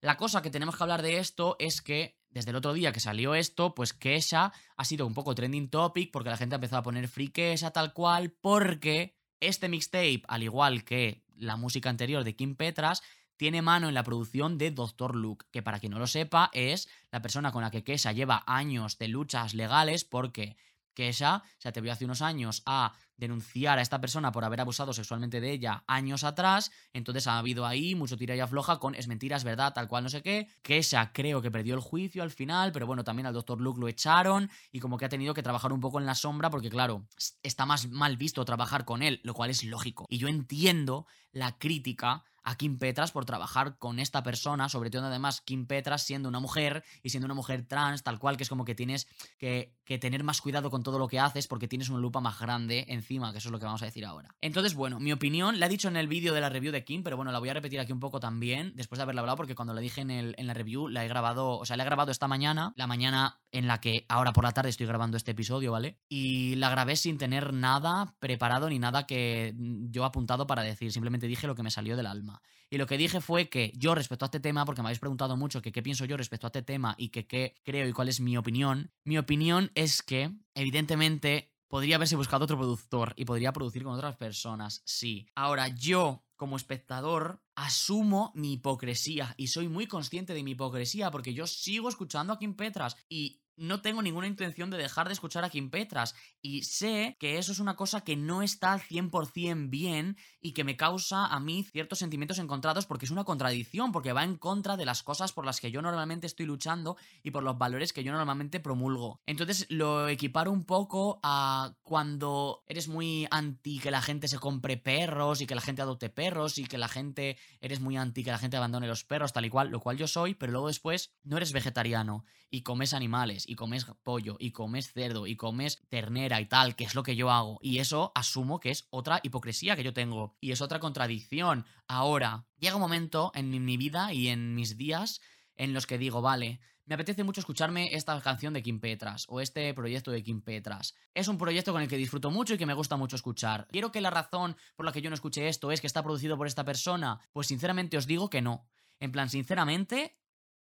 La cosa que tenemos que hablar de esto es que desde el otro día que salió esto, pues Kesha ha sido un poco trending topic porque la gente ha empezado a poner free Kesha tal cual porque este mixtape, al igual que la música anterior de Kim Petras, tiene mano en la producción de Doctor Luke, que para quien no lo sepa es la persona con la que Kesha lleva años de luchas legales porque Kesha se atrevió hace unos años a denunciar a esta persona por haber abusado sexualmente de ella años atrás. Entonces ha habido ahí mucho tira y afloja con es mentira, es verdad, tal cual, no sé qué. Esa creo que perdió el juicio al final, pero bueno, también al doctor Luke lo echaron y como que ha tenido que trabajar un poco en la sombra porque, claro, está más mal visto trabajar con él, lo cual es lógico. Y yo entiendo la crítica a Kim Petras por trabajar con esta persona, sobre todo además Kim Petras siendo una mujer y siendo una mujer trans, tal cual, que es como que tienes que, tener más cuidado con todo lo que haces porque tienes una lupa más grande encima, que eso es lo que vamos a decir ahora. Entonces, bueno, mi opinión, la he dicho en el vídeo de la review de Kim, pero bueno, la voy a repetir aquí un poco también, después de haberla hablado, porque cuando la dije en, en la review, la he grabado, o sea, la he grabado esta mañana, la mañana en la que ahora por la tarde estoy grabando este episodio, ¿vale? Y la grabé sin tener nada preparado ni nada que yo apuntado para decir, simplemente dije lo que me salió del alma. Y lo que dije fue que yo respecto a este tema, porque me habéis preguntado mucho que qué pienso yo respecto a este tema y que qué creo y cuál es mi opinión, mi opinión es que evidentemente podría haberse buscado otro productor y podría producir con otras personas, sí. Ahora yo como espectador, asumo mi hipocresía y soy muy consciente de mi hipocresía porque yo sigo escuchando a Kim Petras y no tengo ninguna intención de dejar de escuchar a Kim Petras y sé que eso es una cosa que no está al 100% bien y que me causa a mí ciertos sentimientos encontrados porque es una contradicción, porque va en contra de las cosas por las que yo normalmente estoy luchando y por los valores que yo normalmente promulgo. Entonces lo equiparo un poco a cuando eres muy anti que la gente se compre perros y que la gente adopte perros y que la gente eres muy anti que la gente abandone los perros tal y cual, lo cual yo soy, pero luego después no eres vegetariano y comes animales y comes pollo y comes cerdo y comes ternera y tal, que es lo que yo hago. Y eso asumo que es otra hipocresía que yo tengo y es otra contradicción. Ahora, llega un momento en mi vida y en mis días en los que digo, vale, me apetece mucho escucharme esta canción de Kim Petras o este proyecto de Kim Petras. Es un proyecto con el que disfruto mucho y que me gusta mucho escuchar. ¿Quiero que la razón por la que yo no escuche esto es que está producido por esta persona? Pues sinceramente os digo que no. En plan, sinceramente,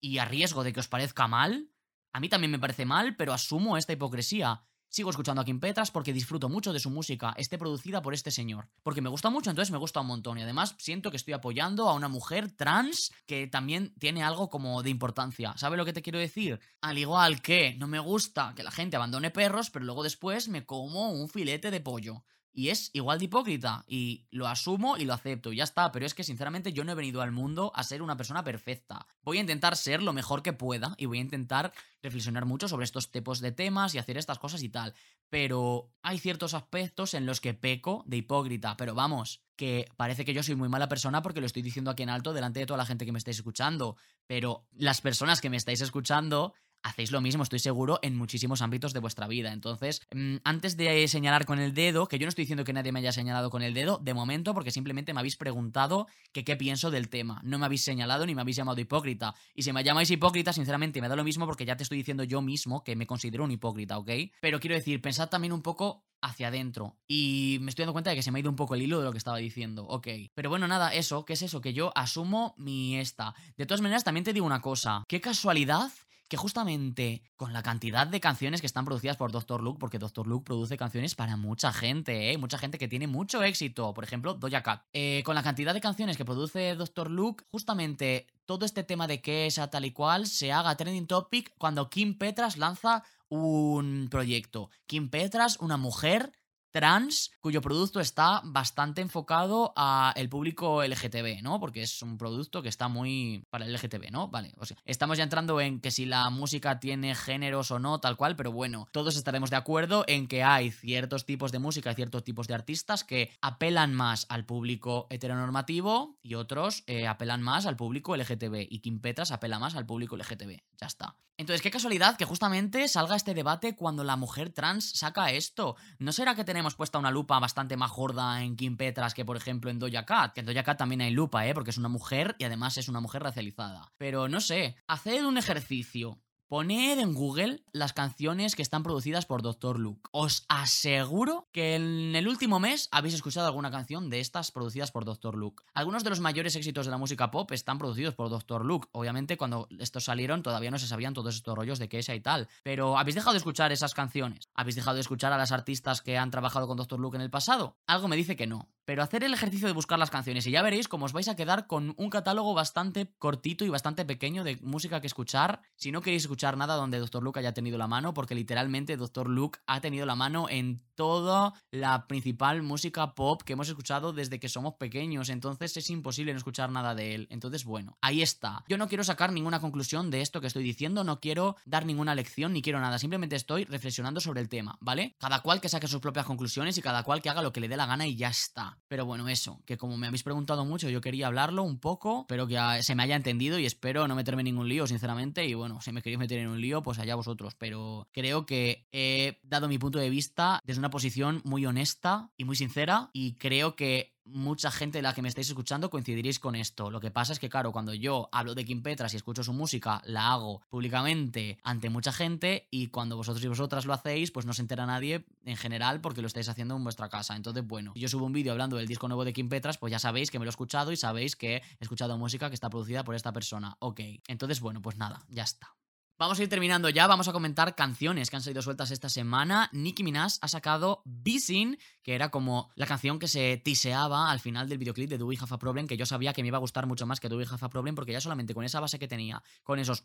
y a riesgo de que os parezca mal, a mí también me parece mal, pero asumo esta hipocresía. Sigo escuchando a Kim Petras porque disfruto mucho de su música, esté producida por este señor. Porque me gusta mucho, entonces me gusta un montón. Y además siento que estoy apoyando a una mujer trans que también tiene algo como de importancia. ¿Sabe lo que te quiero decir? Al igual que no me gusta que la gente abandone perros, pero luego después me como un filete de pollo. Y es igual de hipócrita. Y lo asumo y lo acepto. Y ya está. Pero es que sinceramente yo no he venido al mundo a ser una persona perfecta. Voy a intentar ser lo mejor que pueda. Y voy a intentar reflexionar mucho sobre estos tipos de temas y hacer estas cosas y tal. Pero hay ciertos aspectos en los que peco de hipócrita. Pero vamos, que parece que yo soy muy mala persona porque lo estoy diciendo aquí en alto delante de toda la gente que me estáis escuchando. Pero las personas que me estáis escuchando hacéis lo mismo, estoy seguro, en muchísimos ámbitos de vuestra vida. Entonces, mm, antes de señalar con el dedo, que yo no estoy diciendo que nadie me haya señalado con el dedo, de momento, porque simplemente me habéis preguntado qué pienso del tema. No me habéis señalado ni me habéis llamado hipócrita. Y si me llamáis hipócrita, sinceramente, me da lo mismo porque ya te estoy diciendo yo mismo que me considero un hipócrita, ¿ok? Pero quiero decir, pensad también un poco hacia adentro. Y me estoy dando cuenta de que se me ha ido un poco el hilo de lo que estaba diciendo. Ok. Pero bueno, nada, eso, ¿qué es eso? Que yo asumo mi esta. De todas maneras, también te digo una cosa. Qué casualidad que justamente con la cantidad de canciones que están producidas por Dr. Luke, porque Dr. Luke produce canciones para mucha gente, ¿eh? mucha gente que tiene mucho éxito, por ejemplo, Doja Cat. Eh, con la cantidad de canciones que produce Dr. Luke, justamente todo este tema de que esa tal y cual se haga trending topic cuando Kim Petras lanza un proyecto. Kim Petras, una mujer trans cuyo producto está bastante enfocado a el público LGTB, ¿no? Porque es un producto que está muy para el LGTB, ¿no? Vale, o sea, estamos ya entrando en que si la música tiene géneros o no, tal cual, pero bueno, todos estaremos de acuerdo en que hay ciertos tipos de música y ciertos tipos de artistas que apelan más al público heteronormativo y otros eh, apelan más al público LGTB y Kim Petras apela más al público LGTB. Ya está. Entonces, qué casualidad que justamente salga este debate cuando la mujer trans saca esto. ¿No será que tenemos puesta una lupa bastante más gorda en Kim Petras que, por ejemplo, en Doja Cat? Que en Doja Cat también hay lupa, ¿eh? Porque es una mujer y además es una mujer racializada. Pero no sé, haced un ejercicio. Poned en Google las canciones que están producidas por Dr. Luke. Os aseguro que en el último mes habéis escuchado alguna canción de estas producidas por Dr. Luke. Algunos de los mayores éxitos de la música pop están producidos por Dr. Luke. Obviamente, cuando estos salieron todavía no se sabían todos estos rollos de esa y tal. Pero ¿habéis dejado de escuchar esas canciones? ¿Habéis dejado de escuchar a las artistas que han trabajado con Dr. Luke en el pasado? Algo me dice que no. Pero hacer el ejercicio de buscar las canciones y ya veréis cómo os vais a quedar con un catálogo bastante cortito y bastante pequeño de música que escuchar si no queréis escuchar nada donde Dr. Luke haya tenido la mano, porque literalmente Dr. Luke ha tenido la mano en toda la principal música pop que hemos escuchado desde que somos pequeños, entonces es imposible no escuchar nada de él. Entonces, bueno, ahí está. Yo no quiero sacar ninguna conclusión de esto que estoy diciendo, no quiero dar ninguna lección ni quiero nada, simplemente estoy reflexionando sobre el tema, ¿vale? Cada cual que saque sus propias conclusiones y cada cual que haga lo que le dé la gana y ya está. Pero bueno, eso, que como me habéis preguntado mucho, yo quería hablarlo un poco, pero que se me haya entendido y espero no meterme en ningún lío, sinceramente, y bueno, si me queréis meter en un lío, pues allá vosotros, pero creo que he dado mi punto de vista desde una posición muy honesta y muy sincera y creo que mucha gente de la que me estáis escuchando coincidiréis con esto. Lo que pasa es que, claro, cuando yo hablo de Kim Petras y escucho su música, la hago públicamente ante mucha gente y cuando vosotros y vosotras lo hacéis, pues no se entera nadie en general porque lo estáis haciendo en vuestra casa. Entonces, bueno, si yo subo un vídeo hablando del disco nuevo de Kim Petras, pues ya sabéis que me lo he escuchado y sabéis que he escuchado música que está producida por esta persona. Ok, entonces, bueno, pues nada, ya está. Vamos a ir terminando ya, vamos a comentar canciones que han salido sueltas esta semana. Nicki Minaj ha sacado Bisin, que era como la canción que se tiseaba al final del videoclip de Do We Have a Problem, que yo sabía que me iba a gustar mucho más que Do We Have a Problem, porque ya solamente con esa base que tenía, con esos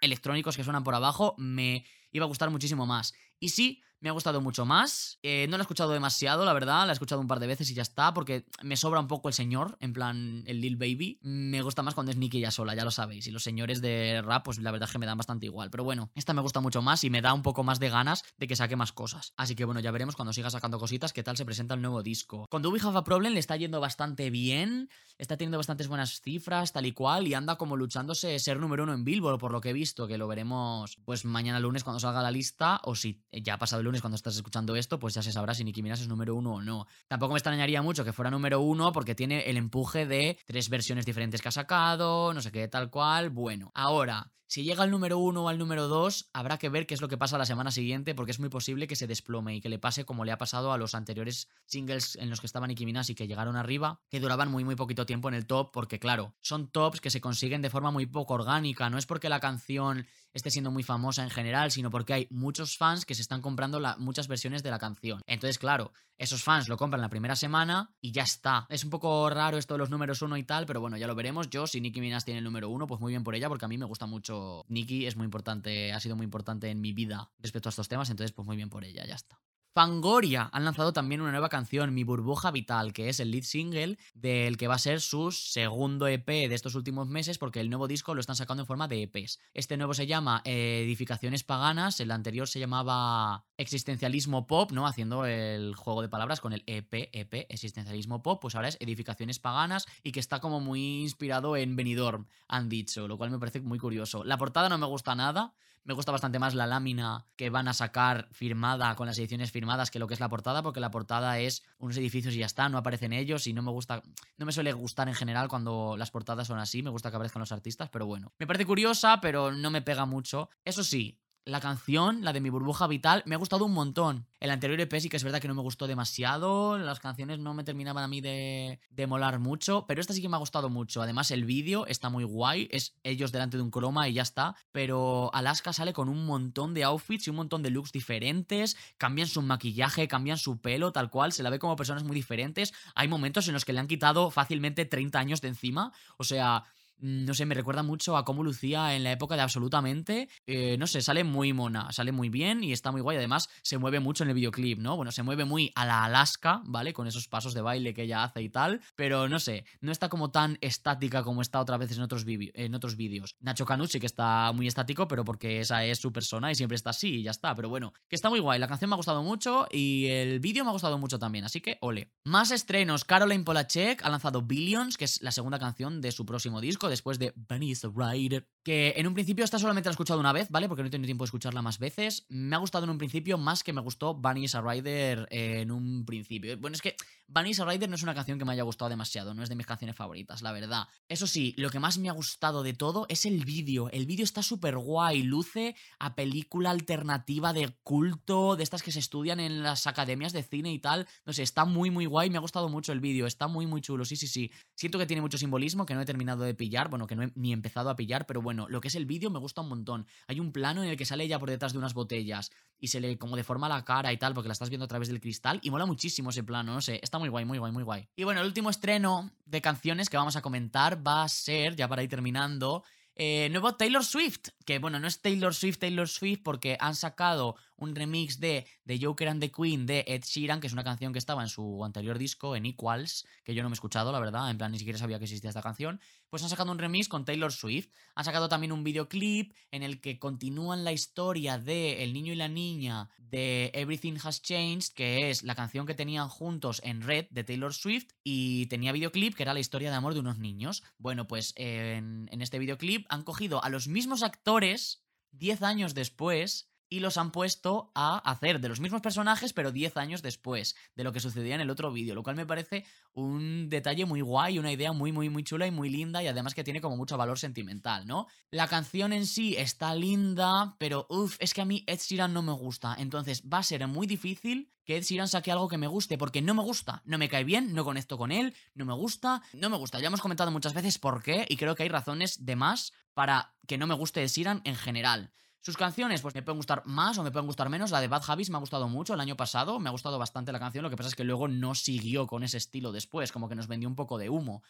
electrónicos que suenan por abajo, me iba a gustar muchísimo más. Y sí, me ha gustado mucho más. Eh, no la he escuchado demasiado, la verdad. La he escuchado un par de veces y ya está, porque me sobra un poco el señor, en plan el Lil Baby. Me gusta más cuando es Nicky ya sola, ya lo sabéis. Y los señores de rap, pues la verdad es que me dan bastante igual. Pero bueno, esta me gusta mucho más y me da un poco más de ganas de que saque más cosas. Así que bueno, ya veremos cuando siga sacando cositas qué tal se presenta el nuevo disco. Con Do We Have a Problem le está yendo bastante bien, está teniendo bastantes buenas cifras, tal y cual, y anda como luchándose ser número uno en Billboard, por lo que he visto, que lo veremos pues mañana lunes cuando salga la lista, o si ya ha pasado el lunes cuando estás escuchando esto, pues ya se sabrá si Nicki Minaj es número uno o no. Tampoco me extrañaría mucho que fuera número uno porque tiene el empuje de tres versiones diferentes que ha sacado, no sé qué, tal cual. Bueno, ahora, si llega al número uno o al número dos, habrá que ver qué es lo que pasa la semana siguiente, porque es muy posible que se desplome y que le pase como le ha pasado a los anteriores singles en los que estaban Nicki Minaj y que llegaron arriba, que duraban muy muy poquito tiempo en el top, porque claro, son tops que se consiguen de forma muy poco orgánica, no es porque la canción esté siendo muy famosa en general, sino porque hay muchos fans que se están comprando muchas versiones de la canción. Entonces, claro, esos fans lo compran la primera semana y ya está. Es un poco raro esto de los números uno y tal, pero bueno, ya lo veremos. Yo, si Nicki Minaj tiene el número uno, pues muy bien por ella, porque a mí me gusta mucho. Nicki es muy importante, ha sido muy importante en mi vida respecto a estos temas, entonces pues muy bien por ella, ya está. Fangoria han lanzado también una nueva canción, Mi Burbuja Vital, que es el lead single del que va a ser su segundo EP de estos últimos meses, porque el nuevo disco lo están sacando en forma de EPs. Este nuevo se llama Edificaciones Paganas, el anterior se llamaba Existencialismo Pop, ¿no? Haciendo el juego de palabras con el EP, EP, Existencialismo Pop, pues ahora es Edificaciones Paganas y que está como muy inspirado en Benidorm, han dicho, lo cual me parece muy curioso. La portada no me gusta nada, me gusta bastante más la lámina que van a sacar firmada con las ediciones firmadas que lo que es la portada, porque la portada es unos edificios y ya está, no aparecen ellos y no me gusta, no me suele gustar en general cuando las portadas son así, me gusta que aparezcan los artistas, pero bueno. Me parece curiosa, pero no me pega mucho. Eso sí, la canción, la de mi burbuja vital, me ha gustado un montón. El anterior EP sí que es verdad que no me gustó demasiado, las canciones no me terminaban a mí de, de molar mucho, pero esta sí que me ha gustado mucho. Además el vídeo está muy guay, es ellos delante de un croma y ya está, pero Alaska sale con un montón de outfits y un montón de looks diferentes, cambian su maquillaje, cambian su pelo, tal cual, se la ve como personas muy diferentes. Hay momentos en los que le han quitado fácilmente 30 años de encima, o sea, no sé, me recuerda mucho a cómo lucía en la época de Absolutamente. Eh, no sé, sale muy mona, sale muy bien y está muy guay. Además, se mueve mucho en el videoclip, ¿no? Bueno, se mueve muy a la Alaska, ¿vale? Con esos pasos de baile que ella hace y tal. Pero no sé, no está como tan estática como está otras veces en otros, vídeos. Nacho Canucci, que está muy estático, pero porque esa es su persona y siempre está así y ya está. Pero bueno, que está muy guay. La canción me ha gustado mucho y el vídeo me ha gustado mucho también. Así que, ole. Más estrenos. Caroline Polachek ha lanzado Billions, que es la segunda canción de su próximo disco después de Bunny is a Rider, que en un principio esta solamente la he escuchado una vez, ¿vale? Porque no he tenido tiempo de escucharla más veces. Me ha gustado en un principio más que me gustó Bunny is a Rider en un principio. Bueno, es que Bunny is a Rider no es una canción que me haya gustado demasiado, no es de mis canciones favoritas, la verdad. Eso sí, lo que más me ha gustado de todo es el vídeo. El vídeo está súper guay, luce a película alternativa de culto, de estas que se estudian en las academias de cine y tal. No sé, está muy, muy guay, me ha gustado mucho el vídeo, está muy, muy chulo, sí, sí, sí. Siento que tiene mucho simbolismo que no he terminado de pillar bueno, que no he ni empezado a pillar, pero bueno, lo que es el vídeo me gusta un montón. Hay un plano en el que sale ella por detrás de unas botellas y se le como deforma la cara y tal, porque la estás viendo a través del cristal, y mola muchísimo ese plano, no sé, está muy guay, muy guay, muy guay. Y bueno, el último estreno de canciones que vamos a comentar va a ser, ya para ir terminando, eh, nuevo Taylor Swift, que bueno, no es Taylor Swift, Taylor Swift, porque han sacado un remix de The Joker and the Queen de Ed Sheeran, que es una canción que estaba en su anterior disco, en Equals, que yo no me he escuchado, la verdad, en plan ni siquiera sabía que existía esta canción. Pues han sacado un remix con Taylor Swift. Han sacado también un videoclip en el que continúan la historia de El niño y la niña de Everything Has Changed, que es la canción que tenían juntos en Red de Taylor Swift, y tenía videoclip que era la historia de amor de unos niños. Bueno, pues en, en este videoclip han cogido a los mismos actores 10 años después y los han puesto a hacer de los mismos personajes, pero 10 años después de lo que sucedía en el otro vídeo, lo cual me parece un detalle muy guay, una idea muy, muy, muy chula y muy linda, y además que tiene como mucho valor sentimental, ¿no? La canción en sí está linda, pero uff, es que a mí Ed Sheeran no me gusta, entonces va a ser muy difícil que Ed Sheeran saque algo que me guste, porque no me gusta, no me cae bien, no conecto con él, no me gusta, no me gusta. Ya hemos comentado muchas veces por qué, y creo que hay razones de más para que no me guste Ed Sheeran en general. Sus canciones, pues me pueden gustar más o me pueden gustar menos. La de Bad Habits me ha gustado mucho el año pasado, me ha gustado bastante la canción. Lo que pasa es que luego no siguió con ese estilo después, como que nos vendió un poco de humo.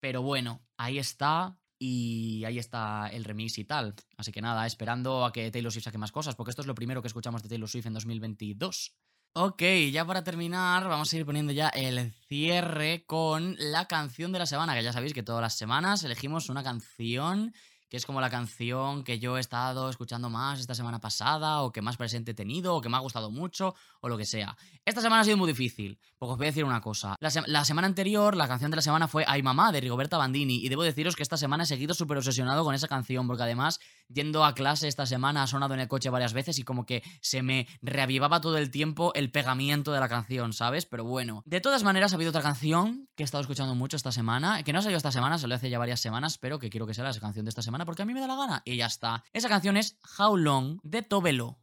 Pero bueno, ahí está. Y ahí está el remix y tal. Así que nada, esperando a que Taylor Swift saque más cosas, porque esto es lo primero que escuchamos de Taylor Swift en 2022. Ok, ya para terminar, vamos a ir poniendo ya el cierre con la canción de la semana, que ya sabéis que todas las semanas elegimos una canción que es como la canción que yo he estado escuchando más esta semana pasada, o que más presente he tenido, o que me ha gustado mucho, o lo que sea. Esta semana ha sido muy difícil, porque os voy a decir una cosa. La, semana anterior, la canción de la semana fue Ay Mamá, de Rigoberta Bandini, y debo deciros que esta semana he seguido súper obsesionado con esa canción, porque además, yendo a clase esta semana, ha sonado en el coche varias veces y como que se me reavivaba todo el tiempo el pegamiento de la canción, ¿sabes? Pero bueno, de todas maneras, ha habido otra canción que he estado escuchando mucho esta semana, que no ha salido esta semana, salió hace ya varias semanas, pero que quiero que sea la canción de esta semana porque a mí me da la gana. Y ya está. Esa canción es How Long de Tobelo.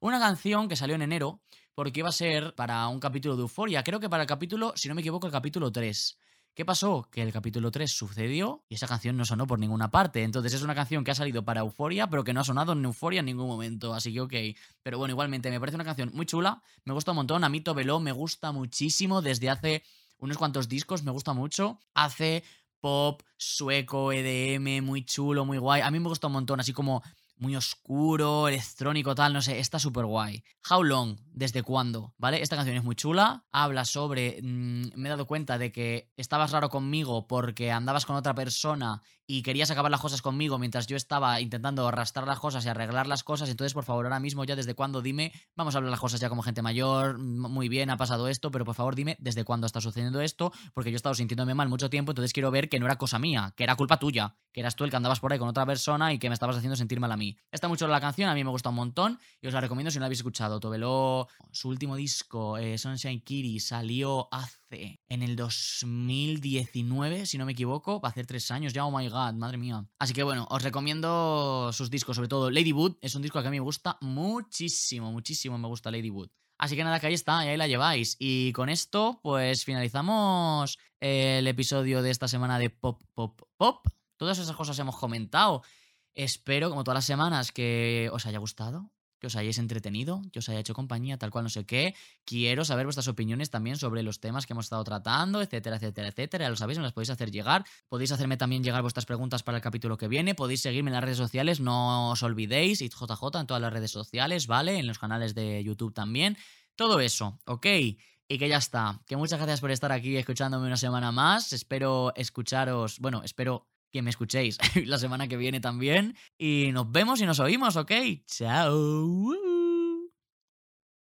Una canción que salió en enero porque iba a ser para un capítulo de Euforia. Creo que para el capítulo, si no me equivoco, el capítulo 3. ¿Qué pasó? Que el capítulo 3 sucedió y esa canción no sonó por ninguna parte. Entonces es una canción que ha salido para Euforia, pero que no ha sonado en Euforia en ningún momento. Así que ok. Pero bueno, igualmente me parece una canción muy chula. Me gusta un montón. A mí Tobelo me gusta muchísimo desde hace unos cuantos discos. Me gusta mucho. Hace pop, sueco, EDM, muy chulo, muy guay. A mí me gusta un montón, así como muy oscuro, electrónico, tal, no sé, está súper guay. How Long, ¿desde cuándo? ¿Vale? Esta canción es muy chula, habla sobre, mm, me he dado cuenta de que estabas raro conmigo porque andabas con otra persona y querías acabar las cosas conmigo mientras yo estaba intentando arrastrar las cosas y arreglar las cosas, entonces por favor ahora mismo ya desde cuándo dime, vamos a hablar las cosas ya como gente mayor, muy bien, ha pasado esto, pero por favor dime desde cuándo está sucediendo esto, porque yo he estado sintiéndome mal mucho tiempo, entonces quiero ver que no era cosa mía, que era culpa tuya, que eras tú el que andabas por ahí con otra persona y que me estabas haciendo sentir mal a mí. Está mucho la canción, a mí me gusta un montón y os la recomiendo si no la habéis escuchado. Tobeló, su último disco, eh, Sunshine Kitty, salió hace en el 2019, si no me equivoco, va a hacer tres años ya, oh my god, madre mía. Así que bueno, os recomiendo sus discos, sobre todo Lady Wood, es un disco que a mí me gusta muchísimo, muchísimo me gusta Lady Wood. Así que nada, que ahí está, y ahí la lleváis. Y con esto, pues finalizamos el episodio de esta semana de Pop, Pop, Pop. Todas esas cosas hemos comentado. Espero, como todas las semanas, que os haya gustado, que os hayáis entretenido, que os haya hecho compañía, tal cual no sé qué. Quiero saber vuestras opiniones también sobre los temas que hemos estado tratando, etcétera, etcétera, etcétera. Ya lo sabéis, me las podéis hacer llegar. Podéis hacerme también llegar vuestras preguntas para el capítulo que viene. Podéis seguirme en las redes sociales, no os olvidéis, JJ en todas las redes sociales, ¿vale? En los canales de YouTube también. Todo eso, ¿ok? Y que ya está. Que muchas gracias por estar aquí escuchándome una semana más. Espero escucharos, bueno, espero que me escuchéis (laughs) la semana que viene también. Y nos vemos y nos oímos, ¿ok? Chao.